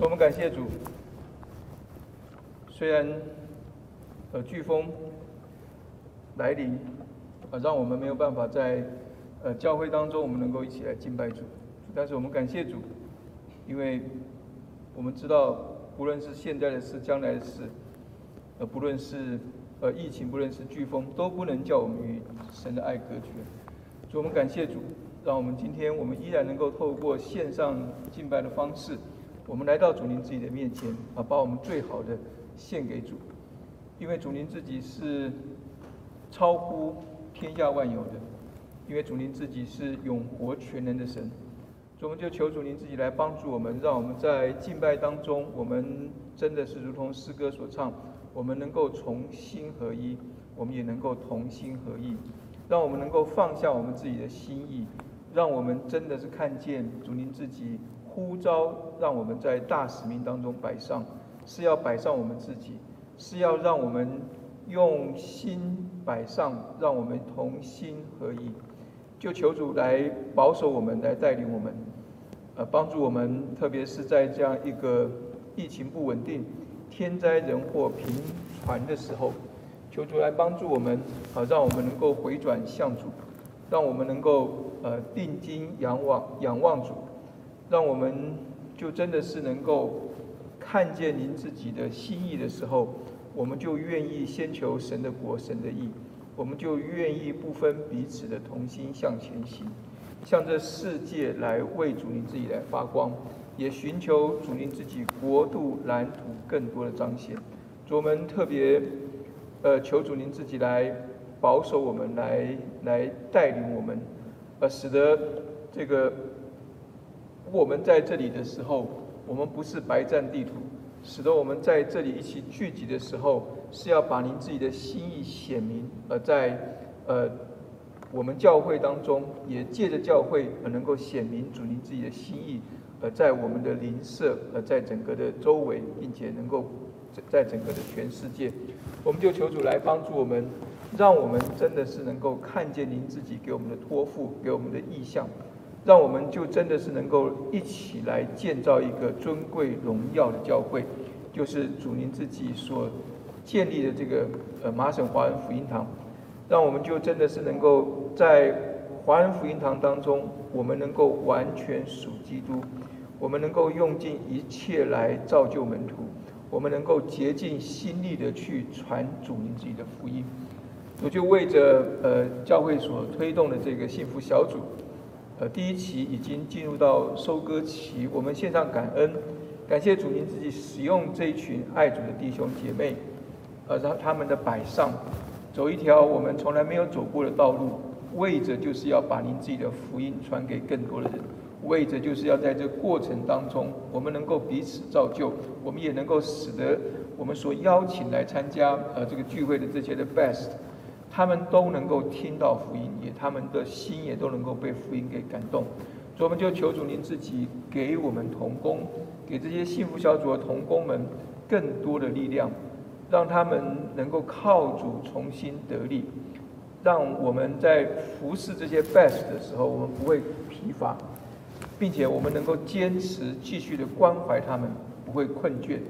我们感谢主。虽然呃飓风来临，呃让我们没有办法在呃教会当中我们能够一起来敬拜主，但是我们感谢主，因为我们知道不论是现在的事、将来的事，呃不论是呃疫情，不论是飓风，都不能叫我们与神的爱隔绝。主，我们感谢主，让我们今天我们依然能够透过线上敬拜的方式，我们来到主您自己的面前啊，把我们最好的。献给主，因为主您自己是超乎天下万有的，因为主您自己是永活全能的神，我们就求主您自己来帮助我们，让我们在敬拜当中，我们真的是如同诗歌所唱，我们能够从心合一，我们也能够同心合意，让我们能够放下我们自己的心意，让我们真的是看见主您自己呼召，让我们在大使命当中摆上。是要摆上我们自己，是要让我们用心摆上，让我们同心合意，就求主来保守我们，来带领我们，呃，帮助我们，特别是在这样一个疫情不稳定、天灾人祸频传的时候，求主来帮助我们，好让我们能够回转向主，让我们能够呃定睛仰望仰望主，让我们就真的是能够。看见您自己的心意的时候，我们就愿意先求神的国、神的意，我们就愿意不分彼此的同心向前行，向这世界来为主您自己来发光，也寻求主您自己国度蓝图更多的彰显。主我们特别，呃，求主您自己来保守我们，来来带领我们，呃，使得这个我们在这里的时候。我们不是白占地图，使得我们在这里一起聚集的时候，是要把您自己的心意显明，而在呃我们教会当中，也借着教会而能够显明主您自己的心意，而在我们的邻舍，而在整个的周围，并且能够在整个的全世界，我们就求主来帮助我们，让我们真的是能够看见您自己给我们的托付，给我们的意向。让我们就真的是能够一起来建造一个尊贵荣耀的教会，就是主您自己所建立的这个呃麻省华人福音堂。让我们就真的是能够在华人福音堂当中，我们能够完全属基督，我们能够用尽一切来造就门徒，我们能够竭尽心力的去传主您自己的福音。我就为着呃教会所推动的这个幸福小组。呃，第一期已经进入到收割期，我们献上感恩，感谢主您自己使用这一群爱主的弟兄姐妹，呃，让他们的摆上，走一条我们从来没有走过的道路，为着就是要把您自己的福音传给更多的人，为着就是要在这过程当中，我们能够彼此造就，我们也能够使得我们所邀请来参加呃这个聚会的这些的 best。他们都能够听到福音，也他们的心也都能够被福音给感动，所以我们就求主您自己给我们同工，给这些幸福小组的同工们更多的力量，让他们能够靠主重新得力，让我们在服侍这些 best 的时候，我们不会疲乏，并且我们能够坚持继续的关怀他们，不会困倦，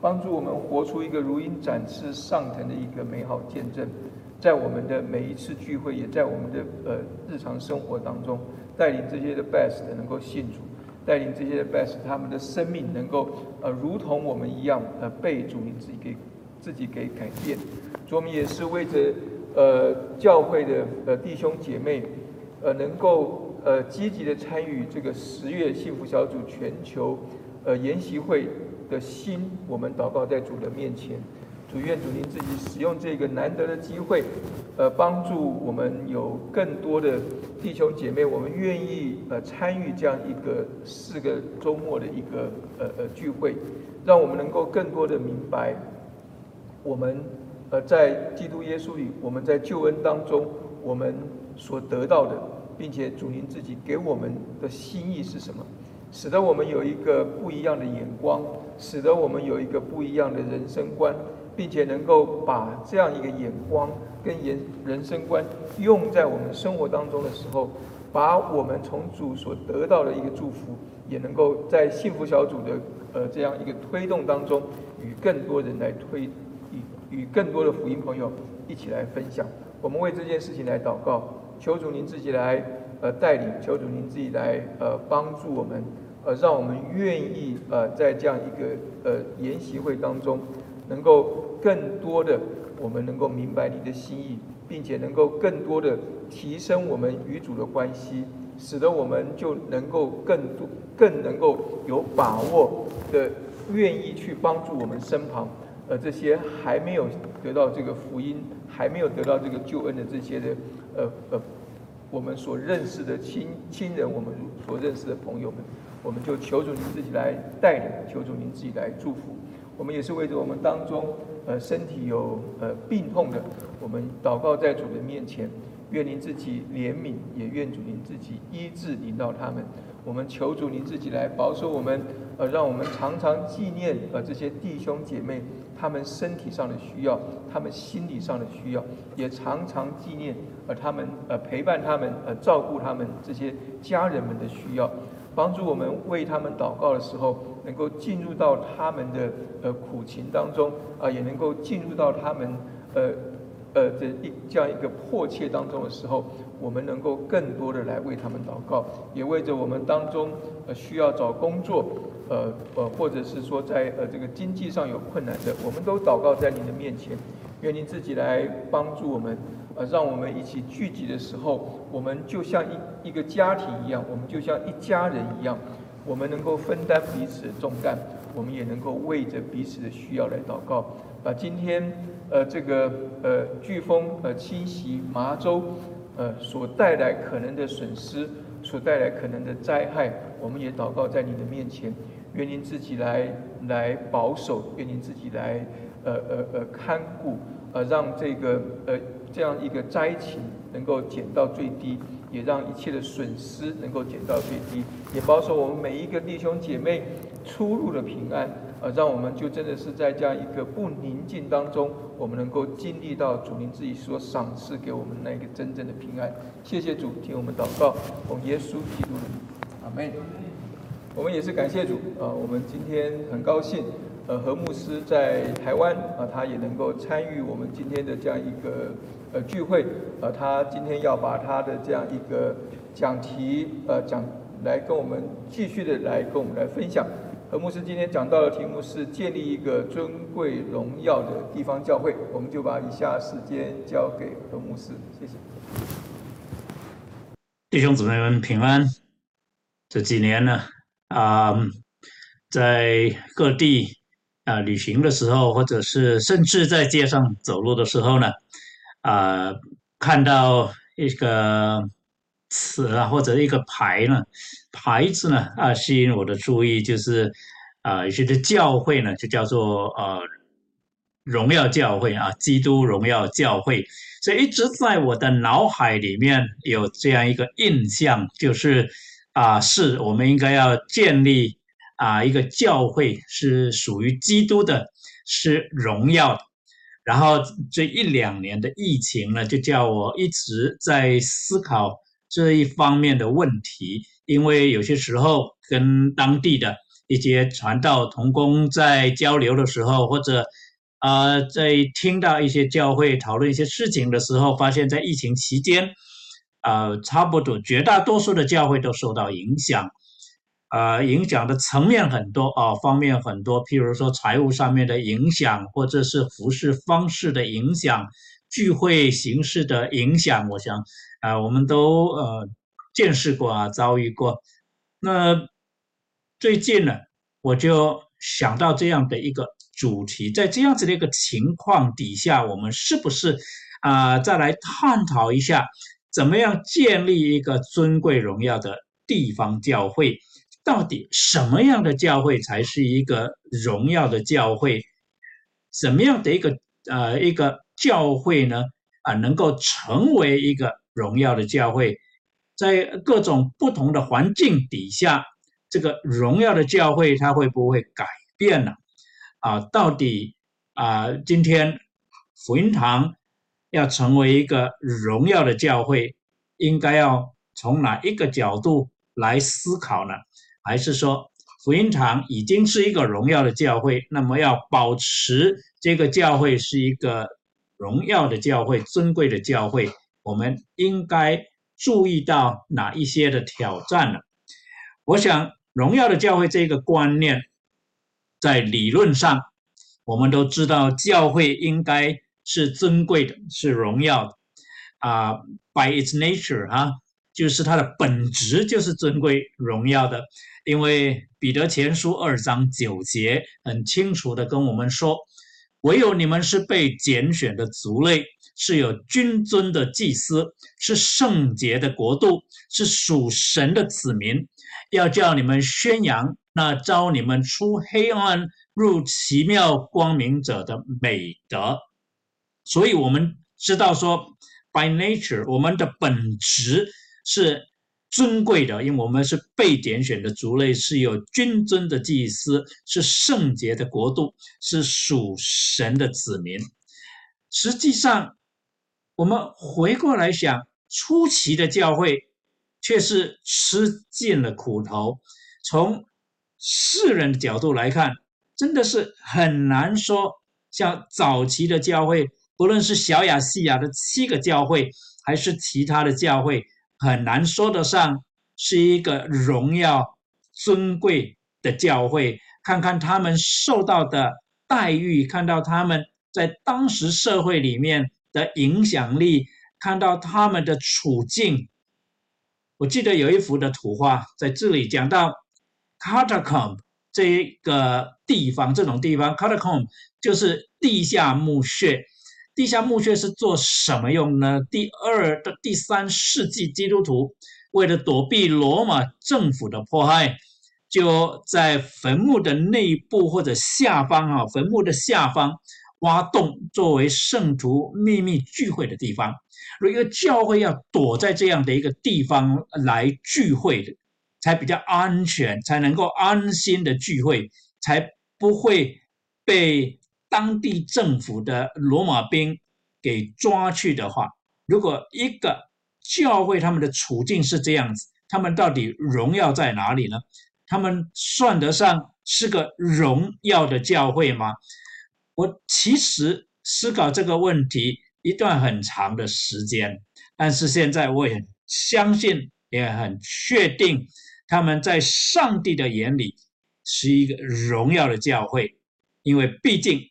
帮助我们活出一个如鹰展翅上腾的一个美好见证。在我们的每一次聚会，也在我们的呃日常生活当中，带领这些的 best 能够信主，带领这些的 best 他们的生命能够呃如同我们一样呃被主你自己给自己给改变。我们也是为着呃教会的呃弟兄姐妹呃能够呃积极的参与这个十月幸福小组全球呃研习会的心，我们祷告在主的面前。主愿主您自己使用这个难得的机会，呃，帮助我们有更多的弟兄姐妹，我们愿意呃参与这样一个四个周末的一个呃呃聚会，让我们能够更多的明白，我们呃在基督耶稣里，我们在救恩当中，我们所得到的，并且主您自己给我们的心意是什么，使得我们有一个不一样的眼光，使得我们有一个不一样的人生观。并且能够把这样一个眼光跟人人生观用在我们生活当中的时候，把我们从主所得到的一个祝福，也能够在幸福小组的呃这样一个推动当中，与更多人来推，与与更多的福音朋友一起来分享。我们为这件事情来祷告，求主您自己来呃带领，求主您自己来呃帮助我们，呃让我们愿意呃在这样一个呃研习会当中，能够更多的我们能够明白你的心意，并且能够更多的提升我们与主的关系。使得我们就能够更多、更能够有把握的，愿意去帮助我们身旁，呃，这些还没有得到这个福音、还没有得到这个救恩的这些的，呃呃，我们所认识的亲亲人，我们所认识的朋友们，我们就求主您自己来带领，求主您自己来祝福。我们也是为着我们当中，呃，身体有呃病痛的，我们祷告在主的面前。愿您自己怜悯，也愿主您自己医治领导他们。我们求主您自己来保守我们，呃，让我们常常纪念呃这些弟兄姐妹他们身体上的需要，他们心理上的需要，也常常纪念呃他们呃陪伴他们呃照顾他们这些家人们的需要，帮助我们为他们祷告的时候，能够进入到他们的呃苦情当中啊，也能够进入到他们呃。呃，这一这样一个迫切当中的时候，我们能够更多的来为他们祷告，也为着我们当中呃需要找工作，呃呃，或者是说在呃这个经济上有困难的，我们都祷告在你的面前，愿您自己来帮助我们，呃，让我们一起聚集的时候，我们就像一一个家庭一样，我们就像一家人一样，我们能够分担彼此的重担，我们也能够为着彼此的需要来祷告，把今天。呃，这个呃，飓风呃侵袭麻州，呃所带来可能的损失，所带来可能的灾害，我们也祷告在你的面前，愿您自己来来保守，愿您自己来呃呃呃看顾，呃让这个呃这样一个灾情能够减到最低，也让一切的损失能够减到最低，也保守我们每一个弟兄姐妹出入的平安。呃，让我们就真的是在这样一个不宁静当中，我们能够经历到主您自己所赏赐给我们那个真正的平安。谢谢主，听我们祷告，奉耶稣基督的名，阿门。我们也是感谢主，啊，我们今天很高兴，呃，何牧师在台湾，啊，他也能够参与我们今天的这样一个呃聚会，呃，他今天要把他的这样一个讲题，呃，讲来跟我们继续的来跟我们来分享。何牧师今天讲到的题目是建立一个尊贵荣耀的地方教会，我们就把以下时间交给何牧师，谢谢。弟兄姊妹们平安。这几年呢，啊，在各地啊旅行的时候，或者是甚至在街上走路的时候呢，啊，看到一个。词啊，或者一个牌呢，牌子呢啊，吸引我的注意就是啊，有些的教会呢就叫做呃荣耀教会啊，基督荣耀教会，所以一直在我的脑海里面有这样一个印象，就是啊，是我们应该要建立啊一个教会，是属于基督的，是荣耀的。然后这一两年的疫情呢，就叫我一直在思考。这一方面的问题，因为有些时候跟当地的一些传道同工在交流的时候，或者啊，在听到一些教会讨论一些事情的时候，发现，在疫情期间，啊，差不多绝大多数的教会都受到影响，啊，影响的层面很多啊，方面很多，譬如说财务上面的影响，或者是服饰方式的影响，聚会形式的影响，我想。啊，我们都呃见识过啊，遭遇过。那最近呢，我就想到这样的一个主题，在这样子的一个情况底下，我们是不是啊再来探讨一下，怎么样建立一个尊贵荣耀的地方教会？到底什么样的教会才是一个荣耀的教会？什么样的一个呃一个教会呢？啊，能够成为一个。荣耀的教会，在各种不同的环境底下，这个荣耀的教会它会不会改变呢？啊，到底啊，今天福音堂要成为一个荣耀的教会，应该要从哪一个角度来思考呢？还是说福音堂已经是一个荣耀的教会，那么要保持这个教会是一个荣耀的教会、尊贵的教会，我们应该注意到哪一些的挑战呢？我想，荣耀的教会这个观念，在理论上，我们都知道教会应该是尊贵的，是荣耀的啊。By its nature，啊，就是它的本质就是尊贵荣耀的。因为彼得前书二章九节很清楚的跟我们说，唯有你们是被拣选的族类，是有君尊的祭司，是圣洁的国度，是属神的子民。要叫你们宣扬那招你们出黑暗入奇妙光明者的美德，所以我们知道说，by nature，我们的本质是尊贵的，因为我们是被点选的族类，是有君尊的祭司，是圣洁的国度，是属神的子民。实际上，我们回过来想，初期的教会。却是吃尽了苦头。从世人的角度来看，真的是很难说。像早期的教会，不论是小亚细亚的七个教会，还是其他的教会，很难说得上是一个荣耀尊贵的教会。看看他们受到的待遇，看到他们在当时社会里面的影响力，看到他们的处境。我记得有一幅的图画在这里讲到 catacomb 这个地方，这种地方 catacomb 就是地下墓穴。地下墓穴是做什么用呢？第二的第三世纪基督徒为了躲避罗马政府的迫害，就在坟墓的内部或者下方啊，坟墓的下方挖洞作为圣徒秘密聚会的地方。一个教会要躲在这样的一个地方来聚会的，才比较安全，才能够安心的聚会，才不会被当地政府的罗马兵给抓去的话，如果一个教会他们的处境是这样子，他们到底荣耀在哪里呢？他们算得上是个荣耀的教会吗？我其实思考这个问题。一段很长的时间，但是现在我也相信，也很确定，他们在上帝的眼里是一个荣耀的教会，因为毕竟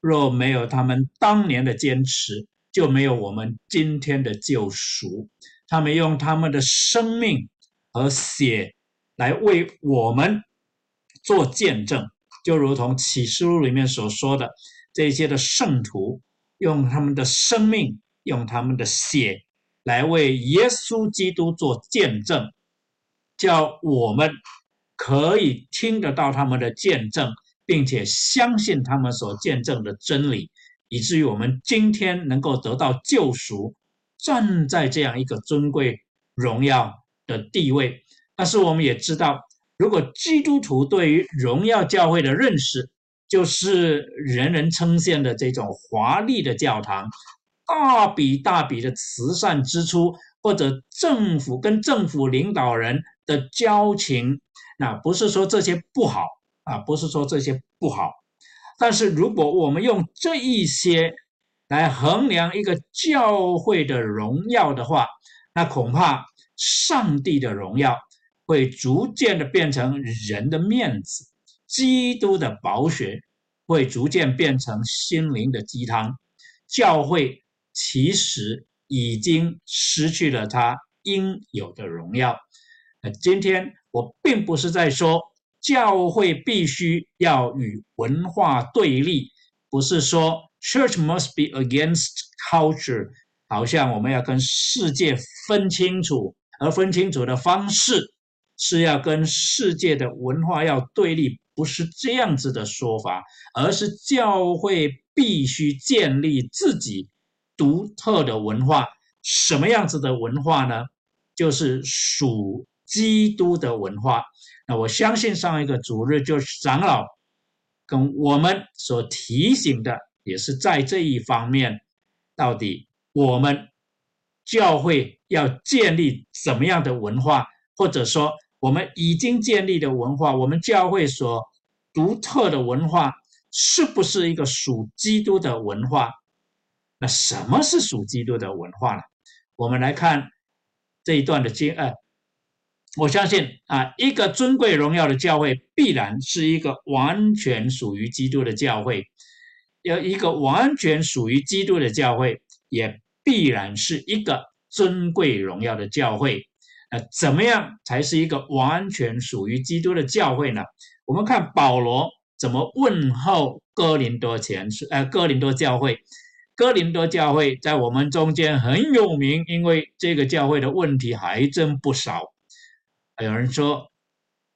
若没有他们当年的坚持，就没有我们今天的救赎。他们用他们的生命和血来为我们做见证，就如同启示录里面所说的这些的圣徒。用他们的生命，用他们的血，来为耶稣基督做见证，叫我们可以听得到他们的见证，并且相信他们所见证的真理，以至于我们今天能够得到救赎，站在这样一个尊贵荣耀的地位。但是我们也知道，如果基督徒对于荣耀教会的认识，就是人人称羡的这种华丽的教堂，大笔大笔的慈善支出，或者政府跟政府领导人的交情，那不是说这些不好啊，不是说这些不好。但是如果我们用这一些来衡量一个教会的荣耀的话，那恐怕上帝的荣耀会逐渐的变成人的面子。基督的宝血会逐渐变成心灵的鸡汤，教会其实已经失去了它应有的荣耀。那今天我并不是在说教会必须要与文化对立，不是说 Church must be against culture，好像我们要跟世界分清楚，而分清楚的方式是要跟世界的文化要对立。不是这样子的说法，而是教会必须建立自己独特的文化。什么样子的文化呢？就是属基督的文化。那我相信上一个主日就是长老跟我们所提醒的，也是在这一方面，到底我们教会要建立怎么样的文化，或者说我们已经建立的文化，我们教会所独特的文化，是不是一个属基督的文化？那什么是属基督的文化呢？我们来看这一段的经，呃，我相信啊，一个尊贵荣耀的教会，必然是一个完全属于基督的教会；要一个完全属于基督的教会，也必然是一个尊贵荣耀的教会。那怎么样才是一个完全属于基督的教会呢？我们看保罗怎么问候哥林多前，呃，哥林多教会。哥林多教会在我们中间很有名，因为这个教会的问题还真不少。有人说，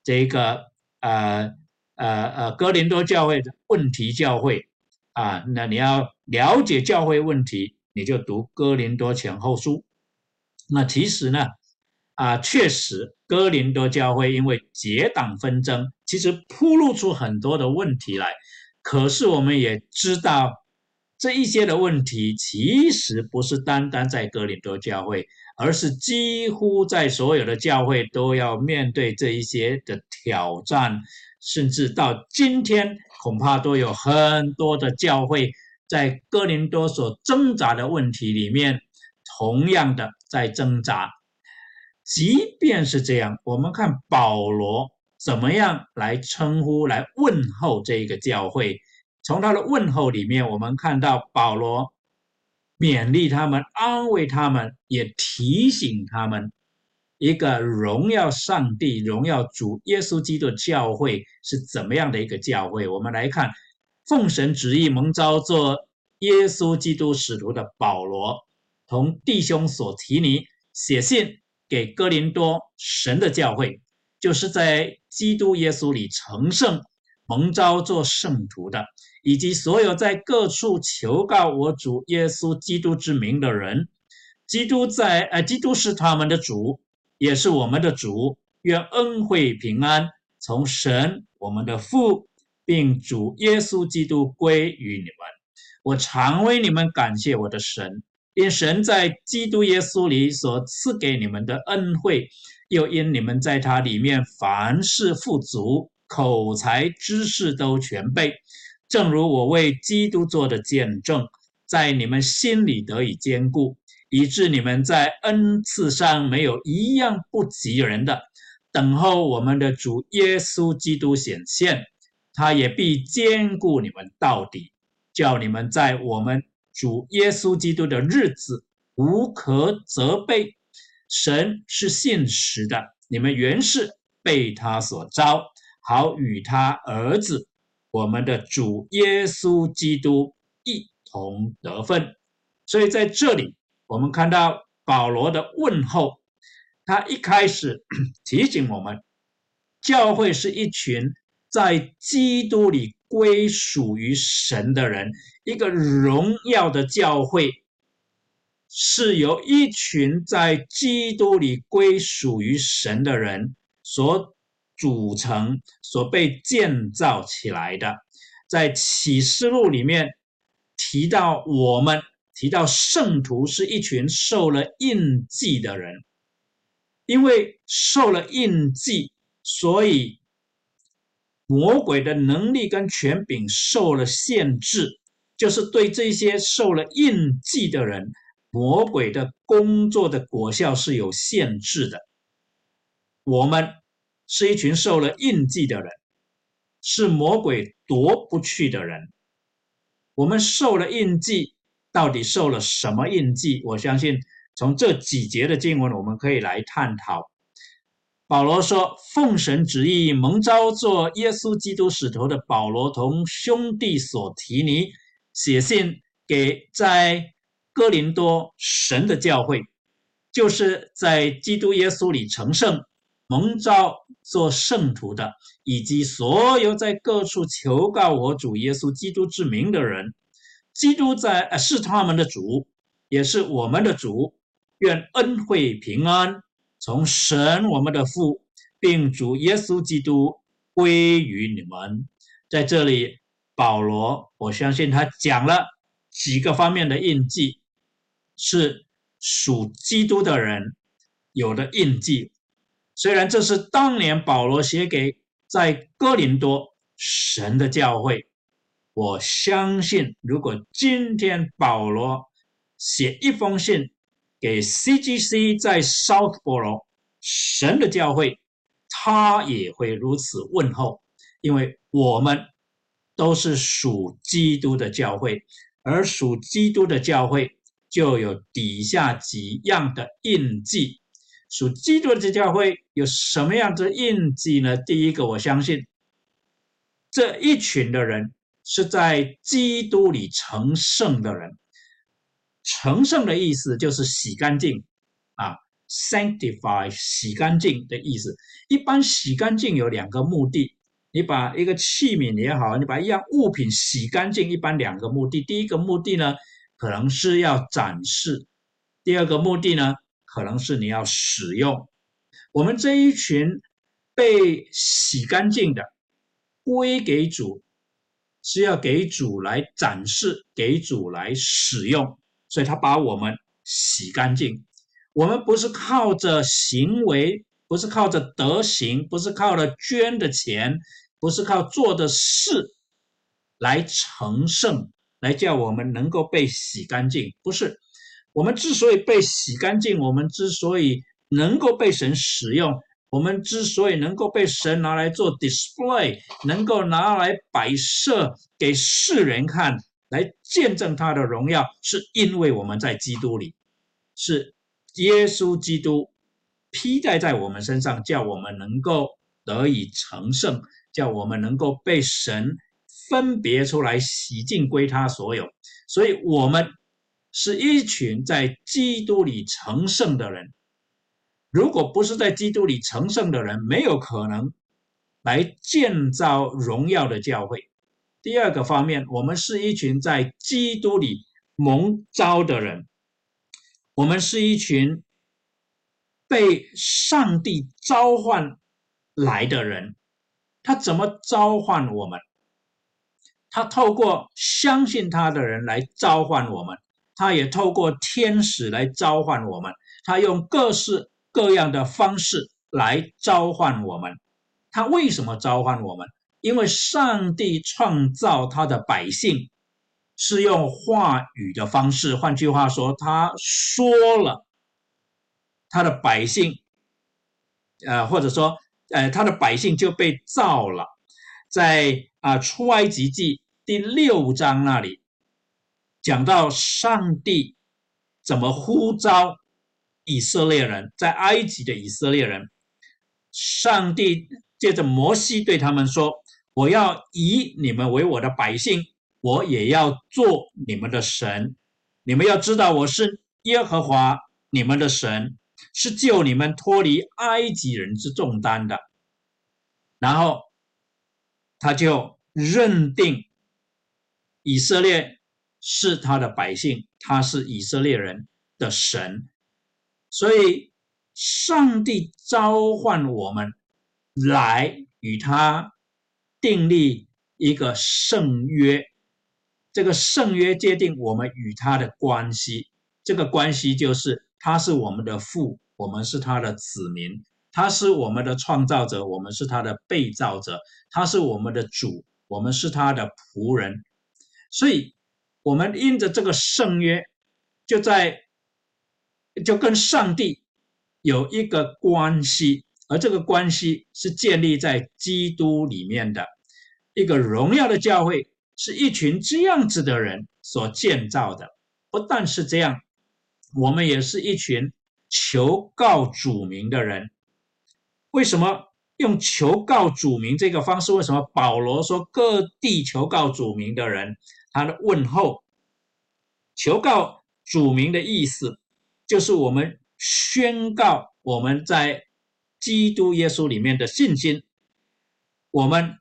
这个呃呃呃，哥林多教会的问题教会啊，那你要了解教会问题，你就读哥林多前后书。那其实呢，啊，确实哥林多教会因为结党纷争，其实铺露出很多的问题来。可是我们也知道。这一些的问题，其实不是单单在哥林多教会，而是几乎在所有的教会都要面对这一些的挑战，甚至到今天，恐怕都有很多的教会在哥林多所挣扎的问题里面，同样的在挣扎。即便是这样，我们看保罗怎么样来称呼、来问候这个教会。从他的问候里面，我们看到保罗勉励他们、安慰他们，也提醒他们，一个荣耀上帝、荣耀主耶稣基督的教会是怎么样的一个教会。我们来看，奉神旨意蒙召做耶稣基督使徒的保罗，同弟兄所提尼写信给哥林多神的教会，就是在基督耶稣里成圣、蒙召做圣徒的。以及所有在各处求告我主耶稣基督之名的人，基督在，呃，基督是他们的主，也是我们的主。愿恩惠平安从神我们的父，并主耶稣基督归于你们。我常为你们感谢我的神，因神在基督耶稣里所赐给你们的恩惠，又因你们在他里面凡事富足，口才知识都全备。正如我为基督做的见证，在你们心里得以坚固，以致你们在恩赐上没有一样不及人的。等候我们的主耶稣基督显现，他也必坚固你们到底，叫你们在我们主耶稣基督的日子无可责备。神是信实的，你们原是被他所招，好与他儿子。我们的主耶稣基督一同得分，所以在这里我们看到保罗的问候，他一开始提醒我们，教会是一群在基督里归属于神的人，一个荣耀的教会是由一群在基督里归属于神的人所。组成所被建造起来的，在启示录里面提到，我们提到圣徒是一群受了印记的人，因为受了印记，所以魔鬼的能力跟权柄受了限制，就是对这些受了印记的人，魔鬼的工作的果效是有限制的。我们。是一群受了印记的人，是魔鬼夺不去的人。我们受了印记，到底受了什么印记？我相信从这几节的经文，我们可以来探讨。保罗说：“奉神旨意蒙召做耶稣基督使徒的保罗，同兄弟所提尼写信给在哥林多神的教会，就是在基督耶稣里成圣。”蒙召做圣徒的，以及所有在各处求告我主耶稣基督之名的人，基督在呃是他们的主，也是我们的主。愿恩惠平安从神我们的父，并主耶稣基督归于你们。在这里，保罗我相信他讲了几个方面的印记，是属基督的人有的印记。虽然这是当年保罗写给在哥林多神的教会，我相信，如果今天保罗写一封信给 CGC 在 Southboro 神的教会，他也会如此问候，因为我们都是属基督的教会，而属基督的教会就有底下几样的印记。属基督的教会有什么样的印记呢？第一个，我相信这一群的人是在基督里成圣的人。成圣的意思就是洗干净啊，sanctify 洗干净的意思。一般洗干净有两个目的，你把一个器皿也好，你把一样物品洗干净，一般两个目的。第一个目的呢，可能是要展示；第二个目的呢。可能是你要使用我们这一群被洗干净的归给主，是要给主来展示，给主来使用，所以他把我们洗干净。我们不是靠着行为，不是靠着德行，不是靠着捐的钱，不是靠做的事来成圣，来叫我们能够被洗干净，不是。我们之所以被洗干净，我们之所以能够被神使用，我们之所以能够被神拿来做 display，能够拿来摆设给世人看，来见证他的荣耀，是因为我们在基督里，是耶稣基督披戴在我们身上，叫我们能够得以成圣，叫我们能够被神分别出来，洗净归他所有，所以我们。是一群在基督里成圣的人。如果不是在基督里成圣的人，没有可能来建造荣耀的教会。第二个方面，我们是一群在基督里蒙召的人。我们是一群被上帝召唤来的人。他怎么召唤我们？他透过相信他的人来召唤我们。他也透过天使来召唤我们，他用各式各样的方式来召唤我们。他为什么召唤我们？因为上帝创造他的百姓是用话语的方式，换句话说，他说了，他的百姓，呃，或者说，呃，他的百姓就被造了。在啊，出埃及记第六章那里。讲到上帝怎么呼召以色列人，在埃及的以色列人，上帝借着摩西对他们说：“我要以你们为我的百姓，我也要做你们的神。你们要知道，我是耶和华你们的神，是救你们脱离埃及人之重担的。”然后他就认定以色列。是他的百姓，他是以色列人的神，所以上帝召唤我们来与他订立一个圣约。这个圣约界定我们与他的关系，这个关系就是他是我们的父，我们是他的子民；他是我们的创造者，我们是他的被造者；他是我们的主，我们是他的仆人。所以。我们因着这个圣约，就在就跟上帝有一个关系，而这个关系是建立在基督里面的。一个荣耀的教会是一群这样子的人所建造的。不但是这样，我们也是一群求告主名的人。为什么用求告主名这个方式？为什么保罗说各地求告主名的人？他的问候、求告主名的意思，就是我们宣告我们在基督耶稣里面的信心。我们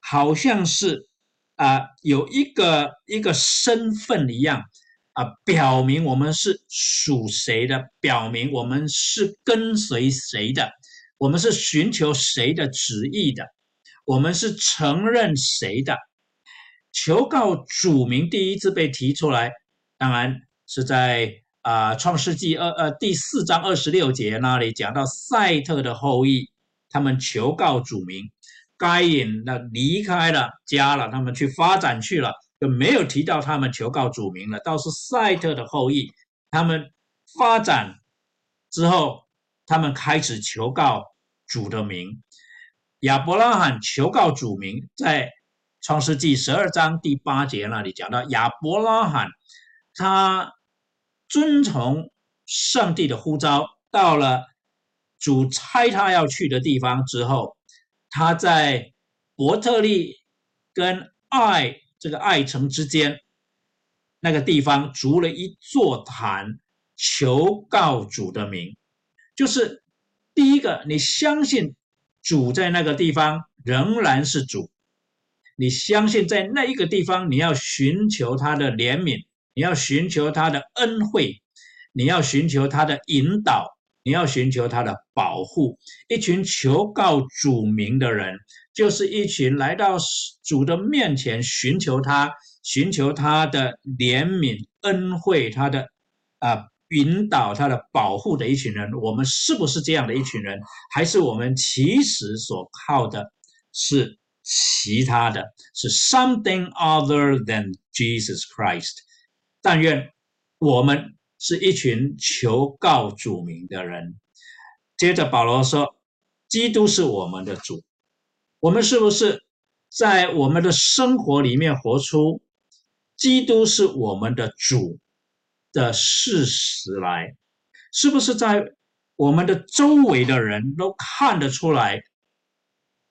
好像是啊，有一个一个身份一样啊，表明我们是属谁的，表明我们是跟随谁的，我们是寻求谁的旨意的，我们是承认谁的。求告主名第一次被提出来，当然是在啊，《创世纪》二呃第四章二十六节那里讲到赛特的后裔，他们求告主名，该隐那离开了家了，他们去发展去了，就没有提到他们求告主名了。倒是赛特的后裔，他们发展之后，他们开始求告主的名。亚伯拉罕求告主名，在《创世纪》十二章第八节那里讲到，亚伯拉罕他。遵从上帝的呼召，到了主差他要去的地方之后，他在伯特利跟爱这个爱城之间那个地方筑了一座坛，求告主的名。就是第一个，你相信主在那个地方仍然是主，你相信在那一个地方你要寻求他的怜悯。你要寻求他的恩惠，你要寻求他的引导，你要寻求他的保护。一群求告主名的人，就是一群来到主的面前寻求他、寻求他的怜悯、恩惠、他的啊引导、他的保护的一群人。我们是不是这样的一群人？还是我们其实所靠的是其他的，是 something other than Jesus Christ？但愿我们是一群求告主名的人。接着保罗说：“基督是我们的主。”我们是不是在我们的生活里面活出基督是我们的主的事实来？是不是在我们的周围的人都看得出来，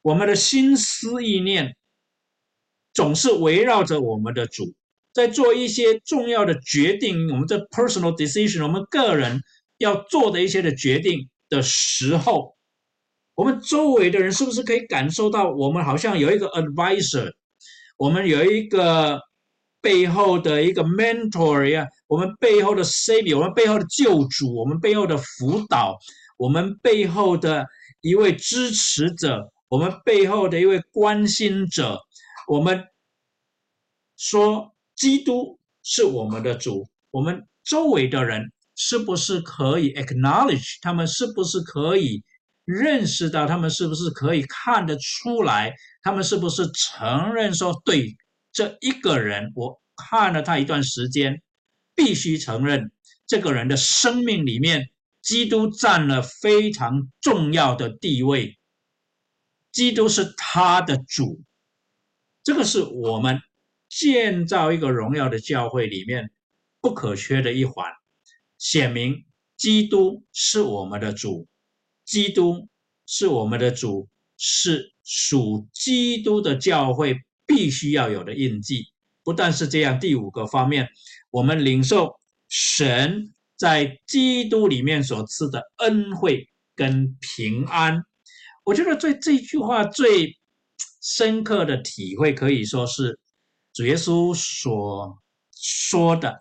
我们的心思意念总是围绕着我们的主？在做一些重要的决定，我们这 personal decision，我们个人要做的一些的决定的时候，我们周围的人是不是可以感受到，我们好像有一个 advisor，我们有一个背后的一个 mentor 呀，我们背后的 savior，我们背后的救主，我们背后的辅导，我们背后的一位支持者，我们背后的一位关心者，我们说。基督是我们的主，我们周围的人是不是可以 acknowledge？他们是不是可以认识到？他们是不是可以看得出来？他们是不是承认说，对这一个人，我看了他一段时间，必须承认这个人的生命里面，基督占了非常重要的地位，基督是他的主，这个是我们。建造一个荣耀的教会里面不可缺的一环，显明基督是我们的主，基督是我们的主，是属基督的教会必须要有的印记。不但是这样，第五个方面，我们领受神在基督里面所赐的恩惠跟平安。我觉得最这句话最深刻的体会，可以说是。主耶稣所说的，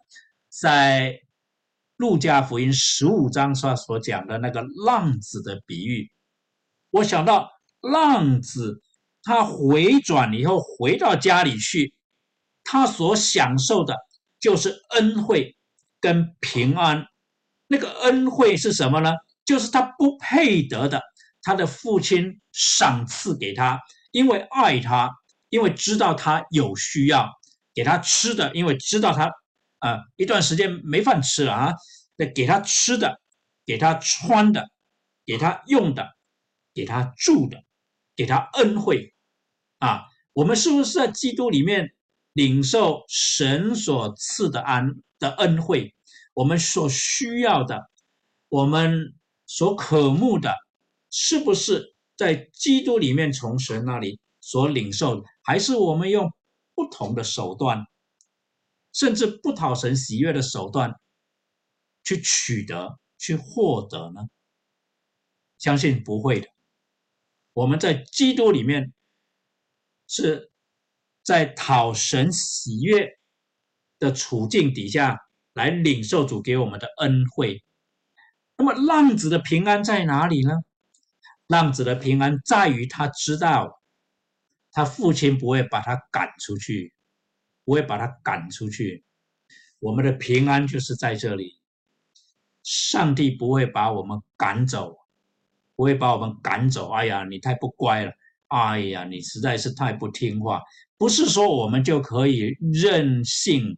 在路加福音十五章上所讲的那个浪子的比喻，我想到浪子他回转以后回到家里去，他所享受的就是恩惠跟平安。那个恩惠是什么呢？就是他不配得的，他的父亲赏赐给他，因为爱他。因为知道他有需要，给他吃的；因为知道他啊一段时间没饭吃了啊，那给他吃的，给他穿的，给他用的，给他住的，给他恩惠啊。我们是不是在基督里面领受神所赐的安的恩惠？我们所需要的，我们所渴慕的，是不是在基督里面从神那里？所领受，还是我们用不同的手段，甚至不讨神喜悦的手段去取得、去获得呢？相信不会的。我们在基督里面是在讨神喜悦的处境底下来领受主给我们的恩惠。那么浪子的平安在哪里呢？浪子的平安在于他知道。他父亲不会把他赶出去，不会把他赶出去。我们的平安就是在这里，上帝不会把我们赶走，不会把我们赶走。哎呀，你太不乖了！哎呀，你实在是太不听话。不是说我们就可以任性，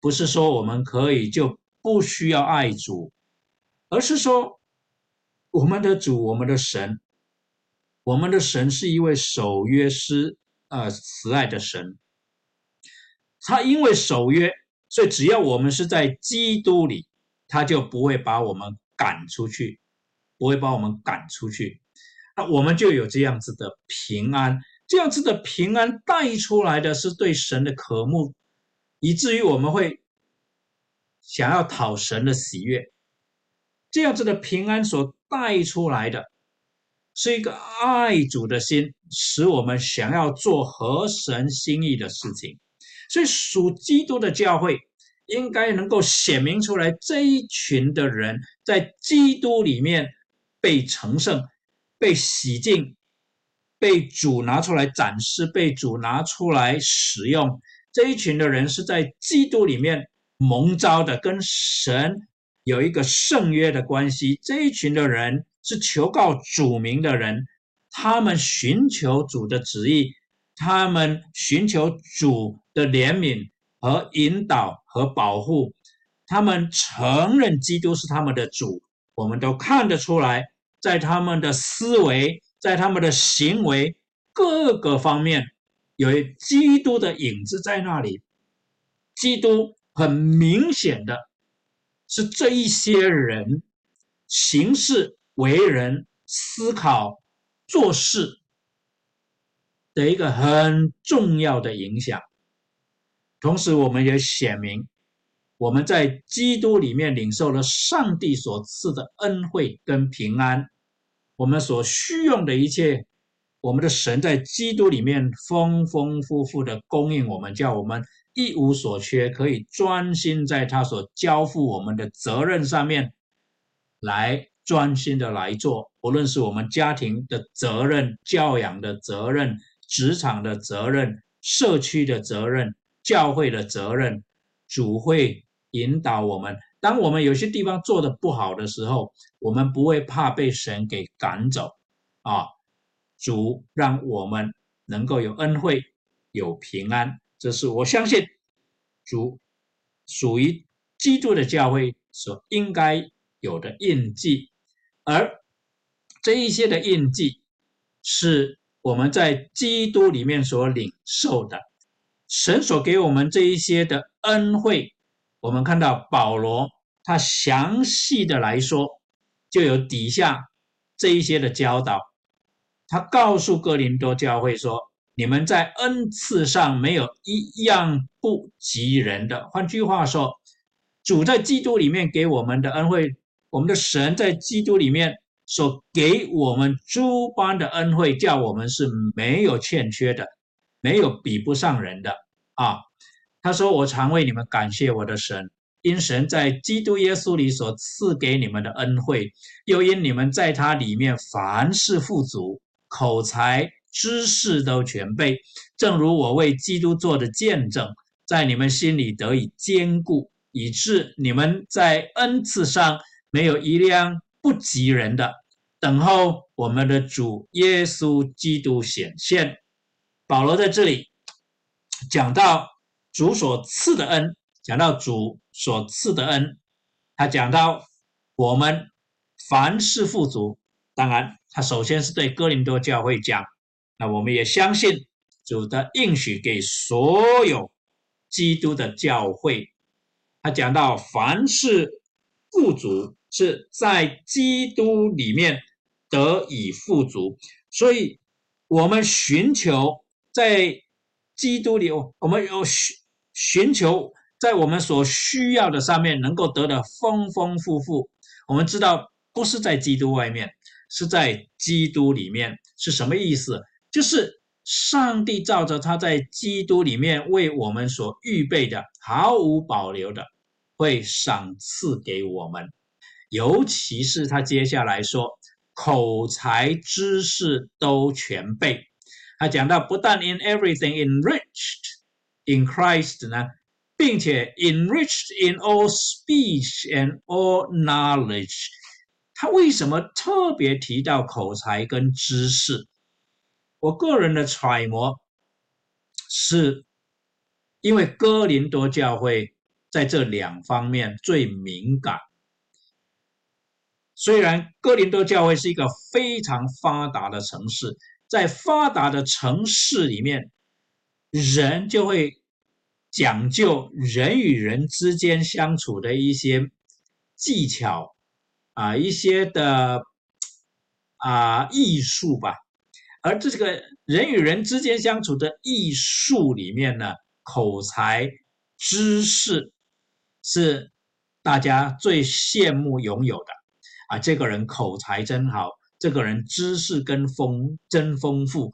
不是说我们可以就不需要爱主，而是说我们的主，我们的神，我们的神是一位守约师呃慈爱的神。他因为守约，所以只要我们是在基督里，他就不会把我们赶出去，不会把我们赶出去。那我们就有这样子的平安。这样子的平安带出来的是对神的渴慕，以至于我们会想要讨神的喜悦。这样子的平安所带出来的是一个爱主的心，使我们想要做合神心意的事情。所以属基督的教会应该能够显明出来，这一群的人在基督里面被成圣、被洗净。被主拿出来展示，被主拿出来使用，这一群的人是在基督里面蒙召的，跟神有一个圣约的关系。这一群的人是求告主名的人，他们寻求主的旨意，他们寻求主的怜悯和引导和保护，他们承认基督是他们的主。我们都看得出来，在他们的思维。在他们的行为各个方面，有基督的影子在那里。基督很明显的是这一些人行事为人、思考做事的一个很重要的影响。同时，我们也显明我们在基督里面领受了上帝所赐的恩惠跟平安。我们所需用的一切，我们的神在基督里面丰丰富富的供应我们，叫我们一无所缺，可以专心在他所交付我们的责任上面来专心的来做。无论是我们家庭的责任、教养的责任、职场的责任、社区的责任、教会的责任，主会引导我们。当我们有些地方做的不好的时候，我们不会怕被神给赶走啊！主让我们能够有恩惠、有平安，这是我相信主属于基督的教会所应该有的印记。而这一些的印记，是我们在基督里面所领受的，神所给我们这一些的恩惠。我们看到保罗。他详细的来说，就有底下这一些的教导。他告诉哥林多教会说：“你们在恩赐上没有一样不及人的。换句话说，主在基督里面给我们的恩惠，我们的神在基督里面所给我们诸般的恩惠，叫我们是没有欠缺的，没有比不上人的啊。”他说：“我常为你们感谢我的神。”因神在基督耶稣里所赐给你们的恩惠，又因你们在他里面凡事富足，口才、知识都全备，正如我为基督做的见证，在你们心里得以坚固，以致你们在恩赐上没有一辆不及人的，等候我们的主耶稣基督显现。保罗在这里讲到主所赐的恩。讲到主所赐的恩，他讲到我们凡事富足。当然，他首先是对哥林多教会讲，那我们也相信主的应许给所有基督的教会。他讲到凡事富足是在基督里面得以富足，所以我们寻求在基督里，我们有寻寻求。在我们所需要的上面，能够得的丰丰富富。我们知道，不是在基督外面，是在基督里面。是什么意思？就是上帝照着他在基督里面为我们所预备的，毫无保留的，会赏赐给我们。尤其是他接下来说，口才、知识都全备。他讲到，不但 in everything enriched in Christ 呢。并且 enriched in all speech and all knowledge。他为什么特别提到口才跟知识？我个人的揣摩是，因为哥林多教会在这两方面最敏感。虽然哥林多教会是一个非常发达的城市，在发达的城市里面，人就会讲究人与人之间相处的一些技巧。啊，一些的啊艺术吧，而这个人与人之间相处的艺术里面呢，口才、知识是大家最羡慕拥有的啊。这个人口才真好，这个人知识跟丰真丰富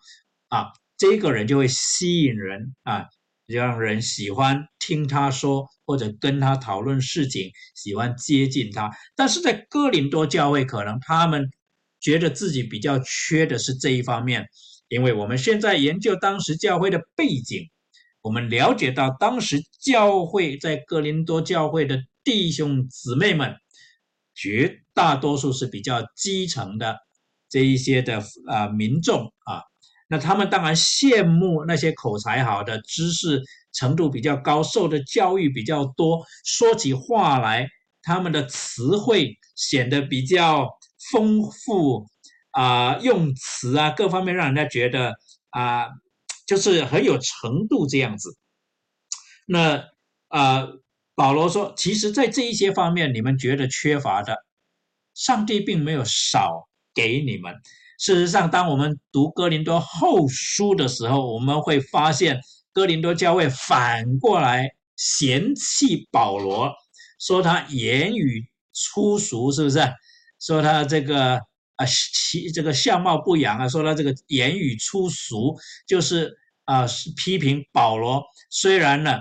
啊，这个人就会吸引人啊。让人喜欢听他说，或者跟他讨论事情，喜欢接近他。但是在哥林多教会，可能他们觉得自己比较缺的是这一方面。因为我们现在研究当时教会的背景，我们了解到当时教会在哥林多教会的弟兄姊妹们，绝大多数是比较基层的这一些的啊民众啊。那他们当然羡慕那些口才好的、知识程度比较高、受的教育比较多，说起话来他们的词汇显得比较丰富啊，用词啊各方面让人家觉得啊，就是很有程度这样子。那啊，保罗说，其实，在这一些方面你们觉得缺乏的，上帝并没有少给你们。事实上，当我们读哥林多后书的时候，我们会发现哥林多教会反过来嫌弃保罗，说他言语粗俗，是不是？说他这个啊，其这个相貌不扬啊，说他这个言语粗俗，就是啊，批评保罗。虽然呢，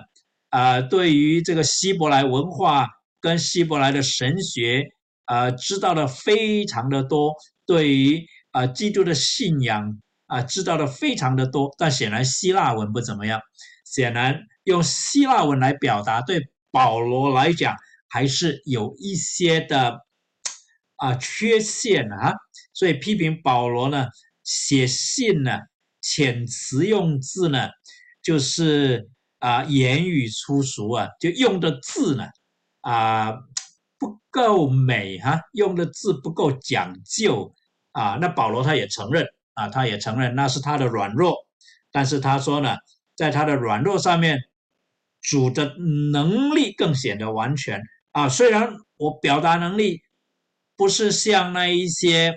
啊，对于这个希伯来文化跟希伯来的神学啊，知道的非常的多，对于。啊，基督的信仰啊，知道的非常的多，但显然希腊文不怎么样。显然用希腊文来表达，对保罗来讲还是有一些的啊缺陷啊。所以批评保罗呢，写信呢，遣词用字呢，就是啊言语粗俗啊，就用的字呢啊不够美哈，用的字不够讲究。啊，那保罗他也承认啊，他也承认那是他的软弱，但是他说呢，在他的软弱上面，主的能力更显得完全啊。虽然我表达能力不是像那一些